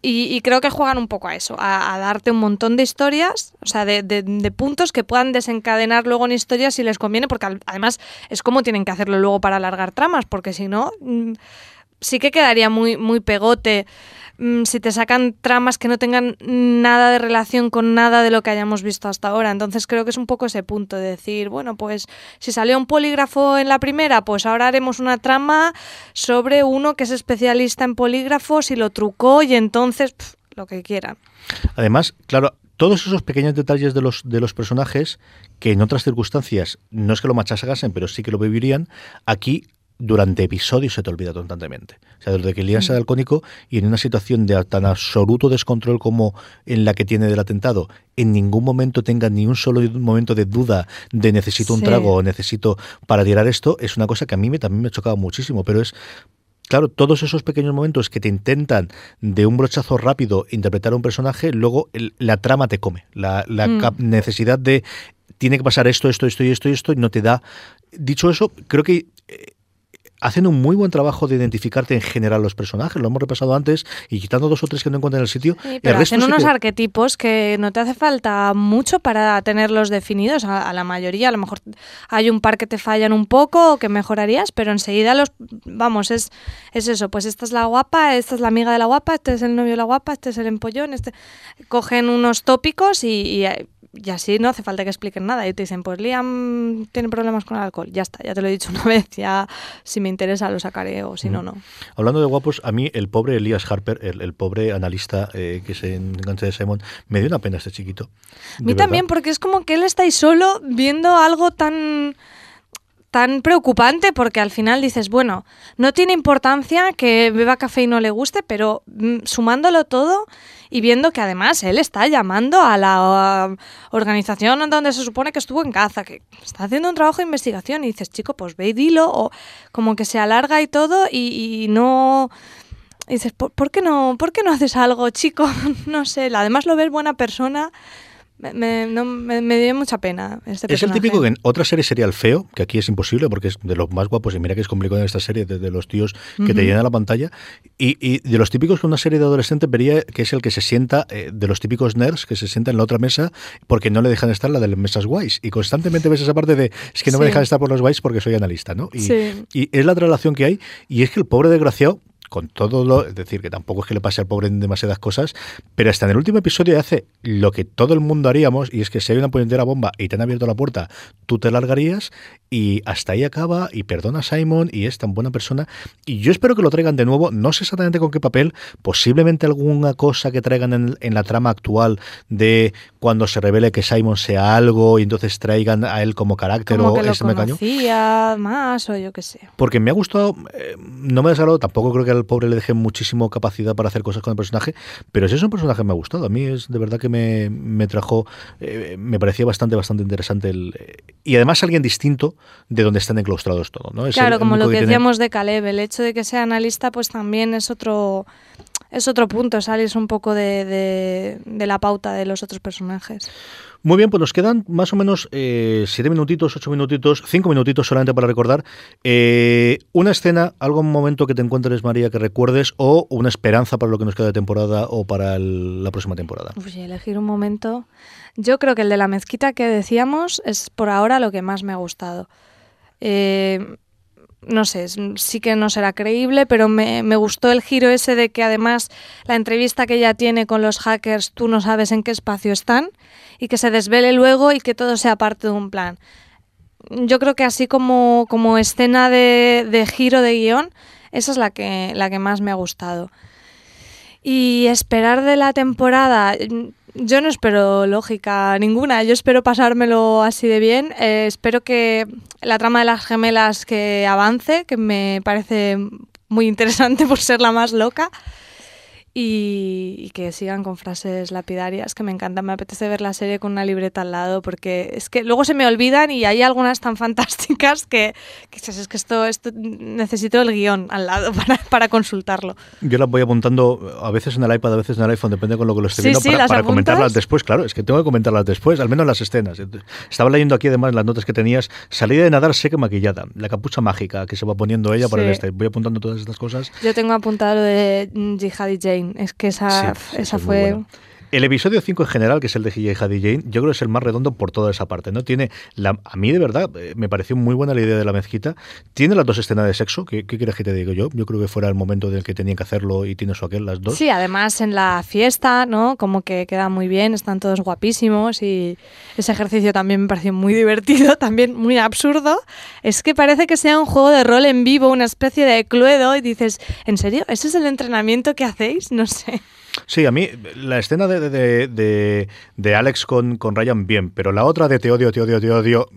y, creo que juegan un poco a eso, a, darte un montón de historias, o sea, de, puntos que puedan desencadenar luego en historias si les conviene, porque además es como tienen que hacerlo luego para alargar tramas, porque si no, mm, sí que quedaría muy, muy pegote Mm, si te sacan tramas que no tengan nada de relación con nada de lo que hayamos visto hasta ahora. Entonces creo que es un poco ese punto de decir, bueno, pues si salió un polígrafo en la primera, pues ahora haremos una trama sobre uno que es especialista en polígrafos y lo trucó y entonces lo que quieran. Además, claro, todos esos pequeños detalles de los, de los personajes que en otras circunstancias no es que lo machasagasen, pero sí que lo vivirían, aquí durante episodios se te olvida constantemente. O sea, desde que Lian se da alcohólico y en una situación de tan absoluto descontrol como en la que tiene del atentado, en ningún momento tenga ni un solo momento de duda de necesito un Sí. trago o necesito para tirar esto, es una cosa que a mí me, también me ha chocado muchísimo, pero es Claro, todos esos pequeños momentos que te intentan de un brochazo rápido interpretar a un personaje, luego el- la trama te come. La, la Mm. necesidad de tiene que pasar esto, esto, esto y esto y esto, y no te da. Dicho eso, creo que eh, hacen un muy buen trabajo de identificarte en general los personajes, lo hemos repasado antes, y quitando dos o tres que no encuentran en el sitio, Sí, el pero resto hacen unos que- arquetipos que no te hace falta mucho para tenerlos definidos. A, a la mayoría, a lo mejor hay un par que te fallan un poco o que mejorarías, pero enseguida los. Vamos, es, es eso. Pues esta es la guapa, esta es la amiga de la guapa, este es el novio de la guapa, este es el empollón. Este... Cogen unos tópicos y, y, y así no hace falta que expliquen nada. Y te dicen, pues Liam tiene problemas con el alcohol. Ya está, ya te lo he dicho una vez. Ya si me interesa lo sacaré o si no, no. Hablando de guapos, a mí el pobre Elias Harper, el, el pobre analista eh, que se engancha de Simon, me dio una pena este chiquito. A mí también, porque es como que él está ahí solo viendo algo tan tan preocupante porque al final dices, bueno, no tiene importancia que beba café y no le guste, pero mm, sumándolo todo y viendo que además él está llamando a la uh, organización donde se supone que estuvo en caza, que está haciendo un trabajo de investigación y dices, chico, pues ve y dilo, o como que se alarga y todo y, y no... y dices, ¿por, por qué no, ¿por qué no haces algo, chico? no sé, además lo ves buena persona. Me, me, no, me, me dio mucha pena este Es el típico que en otra serie sería el feo, que aquí es imposible porque es de los más guapos y mira que es complicado en esta serie, de, de los tíos que te Ujú. llenan la pantalla. Y, y de los típicos que una serie de adolescentes vería que es el que se sienta, eh, de los típicos nerds que se sienta en la otra mesa porque no le dejan estar la de las mesas guays. Y constantemente ves esa parte de, es que no me dejan estar por los guays porque soy analista, ¿no? Y, Sí. y es la relación que hay. Y es que el pobre desgraciado con todo lo, es decir, que tampoco es que le pase al pobre en demasiadas cosas, pero hasta en el último episodio hace lo que todo el mundo haríamos, y es que si hay una puñetera bomba y te han abierto la puerta, tú te largarías, y hasta ahí acaba, y perdona a Simon, y es tan buena persona, y yo espero que lo traigan de nuevo, no sé exactamente con qué papel, posiblemente alguna cosa que traigan en, en la trama actual de cuando se revele que Simon sea algo, y entonces traigan a él como carácter como o que lo mecaño. conocía más o yo qué sé. Porque me ha gustado, eh, no me ha desagradado, tampoco creo que al pobre le deje muchísimo capacidad para hacer cosas con el personaje, pero si es un personaje que me ha gustado. A mí es de verdad que me, me trajo, eh, me parecía bastante, bastante interesante. El, eh, y además alguien distinto de donde están enclaustrados todos. ¿no? Es Claro, el como lo que decíamos de Caleb, el hecho de que sea analista pues también es otro es otro punto, sales un poco de, de- de la pauta de los otros personajes. Muy bien, pues nos quedan más o menos eh, siete minutitos, ocho minutitos, cinco minutitos solamente para recordar. Eh, una escena, algún momento que te encuentres, María, que recuerdes, o una esperanza para lo que nos queda de temporada o para el- la próxima temporada. Uf, y elegir un momento. Yo creo que el de la mezquita que decíamos es por ahora lo que más me ha gustado. Eh, no sé, sí que no será creíble, pero me, me gustó el giro ese de que además la entrevista que ella tiene con los hackers, tú no sabes en qué espacio están y que se desvele luego y que todo sea parte de un plan. Yo creo que así como, como escena de, de giro de guion, esa es la que, la que más me ha gustado. Y esperar de la temporada, yo no espero lógica ninguna, yo espero pasármelo así de bien, eh, espero que la trama de las gemelas que avance, que me parece muy interesante por ser la más loca, y, y que sigan con frases lapidarias, que me encanta, me apetece ver la serie con una libreta al lado, porque es que luego se me olvidan y hay algunas tan fantásticas que, dices, es que esto, esto necesito el guion al lado para, para consultarlo. Yo las voy apuntando a veces en el iPad, a veces en el iPhone, depende con lo que lo esté viendo, sí, para, para comentarlas después. Claro, es que tengo que comentarlas después, al menos las escenas. Estaba leyendo aquí además las notas que tenías. Salida de nadar seca maquillada, la capucha mágica que se va poniendo ella para Sí. el este. Voy apuntando todas estas cosas. Yo tengo apuntado lo de mm, Jihad y Jane. Es que esa, Sí, esa es fue. El episodio 5 en general, que es el de G.J. Haddy Jane, yo creo que es el más redondo por toda esa parte, ¿no? Tiene, la, a mí de verdad, eh, me pareció muy buena la idea de la mezquita. Tiene las dos escenas de sexo, ¿qué, qué que te diga yo? Yo creo que fuera el momento en el que tenían que hacerlo y tiene su aquel, las dos. Sí, además en la fiesta, ¿no? Como que queda muy bien, están todos guapísimos y ese ejercicio también me pareció muy divertido, también muy absurdo. Es que parece que sea un juego de rol en vivo, una especie de cluedo y dices, ¿en serio? ¿Ese es el entrenamiento que hacéis? No sé. Sí, a mí la escena de, de, de, de Alex con, con Ryan, bien, pero la otra de te odio, te odio, te odio,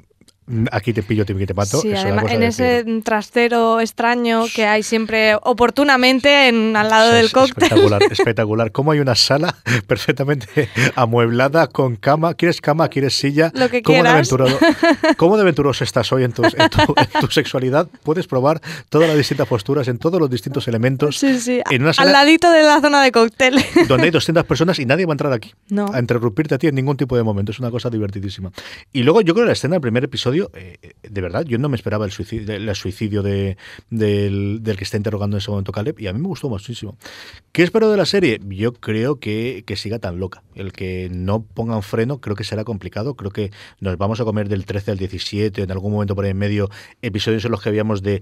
aquí te pillo, te, te mato. Sí, además, en ese trastero extraño que hay siempre oportunamente en, al lado del cóctel. Espectacular, espectacular. Cómo hay una sala perfectamente amueblada con cama. ¿Quieres cama? ¿Quieres silla? Lo que ¿Cómo quieras. De ¿Cómo de aventuroso estás hoy en tu, en, tu, en tu, sexualidad? Puedes probar todas las distintas posturas en todos los distintos elementos. Sí, sí. En una sala al ladito de la zona de cóctel. Donde hay 200 personas y nadie va a entrar aquí. No. A interrumpirte a ti en ningún tipo de momento. Es una cosa divertidísima. Y luego yo creo que la escena del primer episodio, eh, de verdad, yo no me esperaba el suicidio, de, del, del, que está interrogando en ese momento Caleb y a mí me gustó muchísimo. ¿Qué espero de la serie? Yo creo que, que siga tan loca. El que no pongan freno creo que será complicado. Creo que nos vamos a comer del 13 al 17, en algún momento por ahí en medio, episodios en los que habíamos de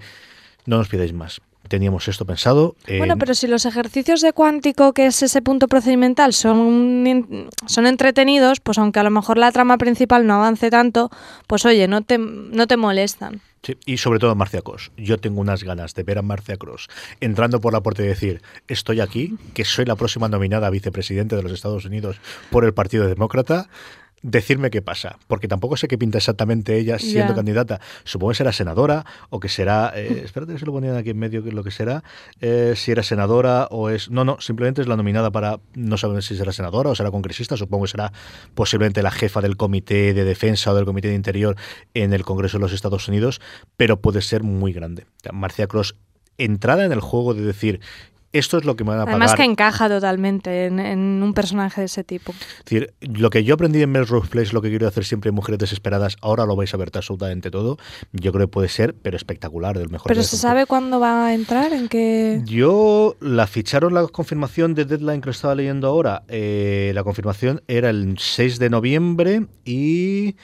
no nos pidáis más teníamos esto pensado. Eh, bueno, pero si los ejercicios de cuántico, que es ese punto procedimental, son, son entretenidos, pues aunque a lo mejor la trama principal no avance tanto, pues oye, no te, no te molestan. Sí, y sobre todo Marcia Cross. Yo tengo unas ganas de ver a Marcia Cross entrando por la puerta y decir, estoy aquí, que soy la próxima nominada a vicepresidente de los Estados Unidos por el Partido Demócrata decirme qué pasa, porque tampoco sé qué pinta exactamente ella siendo yeah. candidata. Supongo que será senadora o que será, eh, espérate que se lo ponían aquí en medio que es lo que será, eh, si era senadora o es, no, no, simplemente es la nominada para, no saben si será senadora o será congresista, supongo que será posiblemente la jefa del comité de defensa o del comité de interior en el Congreso de los Estados Unidos, pero puede ser muy grande. Marcia Cross entrada en el juego de decir esto es lo que me van a pagar. Además que encaja totalmente en, en, un personaje de ese tipo. Es decir, lo que yo aprendí en Melrose Place, lo que quiero hacer siempre en Mujeres Desesperadas, ahora lo vais a ver absolutamente todo. Yo creo que puede ser, pero espectacular, del mejor. ¿Pero se sabe cuándo va a entrar? ¿En qué...? Yo, la ficharon la confirmación de Deadline que lo estaba leyendo ahora. Eh, la confirmación era el 6 de noviembre y...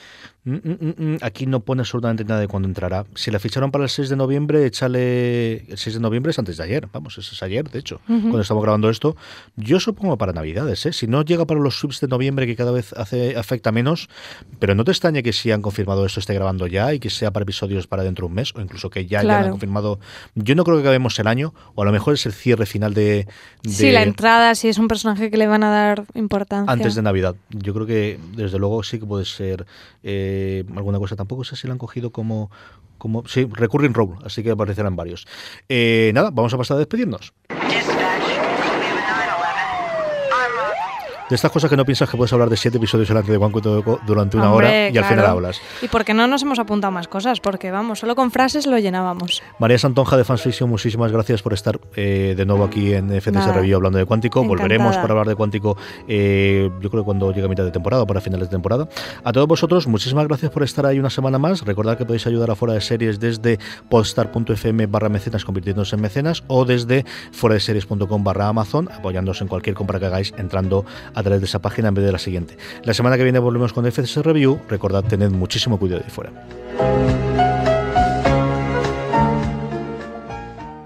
Mm, mm, mm, aquí no pone absolutamente nada de cuándo entrará. Si la ficharon para el 6 de noviembre, échale. El 6 de noviembre es antes de ayer. Vamos, es ayer, de hecho, uh -huh. cuando estamos grabando esto. Yo supongo para Navidades, ¿eh? Si no llega para los subs de noviembre, que cada vez hace, afecta menos. Pero no te extrañe que si han confirmado esto, esté grabando ya y que sea para episodios para dentro de un mes, o incluso que ya, claro. ya han confirmado. Yo no creo que acabemos el año, o a lo mejor es el cierre final de. de sí, la entrada, si es un personaje que le van a dar importancia. Antes de Navidad. Yo creo que, desde luego, sí que puede ser eh, alguna cosa tampoco sé si la han cogido como, como sí, recurring role, así que aparecerán varios. Eh, nada, vamos a pasar a despedirnos. De estas cosas que no piensas que puedes hablar de siete episodios delante de Juan durante una Hombre, hora y claro. al final hablas. ¿Y por qué no nos hemos apuntado más cosas? Porque vamos, solo con frases lo llenábamos. María Santonja de Fansfiction, muchísimas gracias por estar eh, de nuevo aquí en FTS Nada. Review hablando de Cuántico. Encantada. Volveremos para hablar de Cuántico, eh, yo creo que cuando llegue a mitad de temporada o para finales de temporada. A todos vosotros, muchísimas gracias por estar ahí una semana más. Recordad que podéis ayudar a Fuera de Series desde podstar.fm barra mecenas convirtiéndose en mecenas o desde fuera de series.com barra Amazon apoyándose en cualquier compra que hagáis entrando a través de esa página en vez de la siguiente. La semana que viene volvemos con FCS Review. Recordad, tened muchísimo cuidado ahí fuera.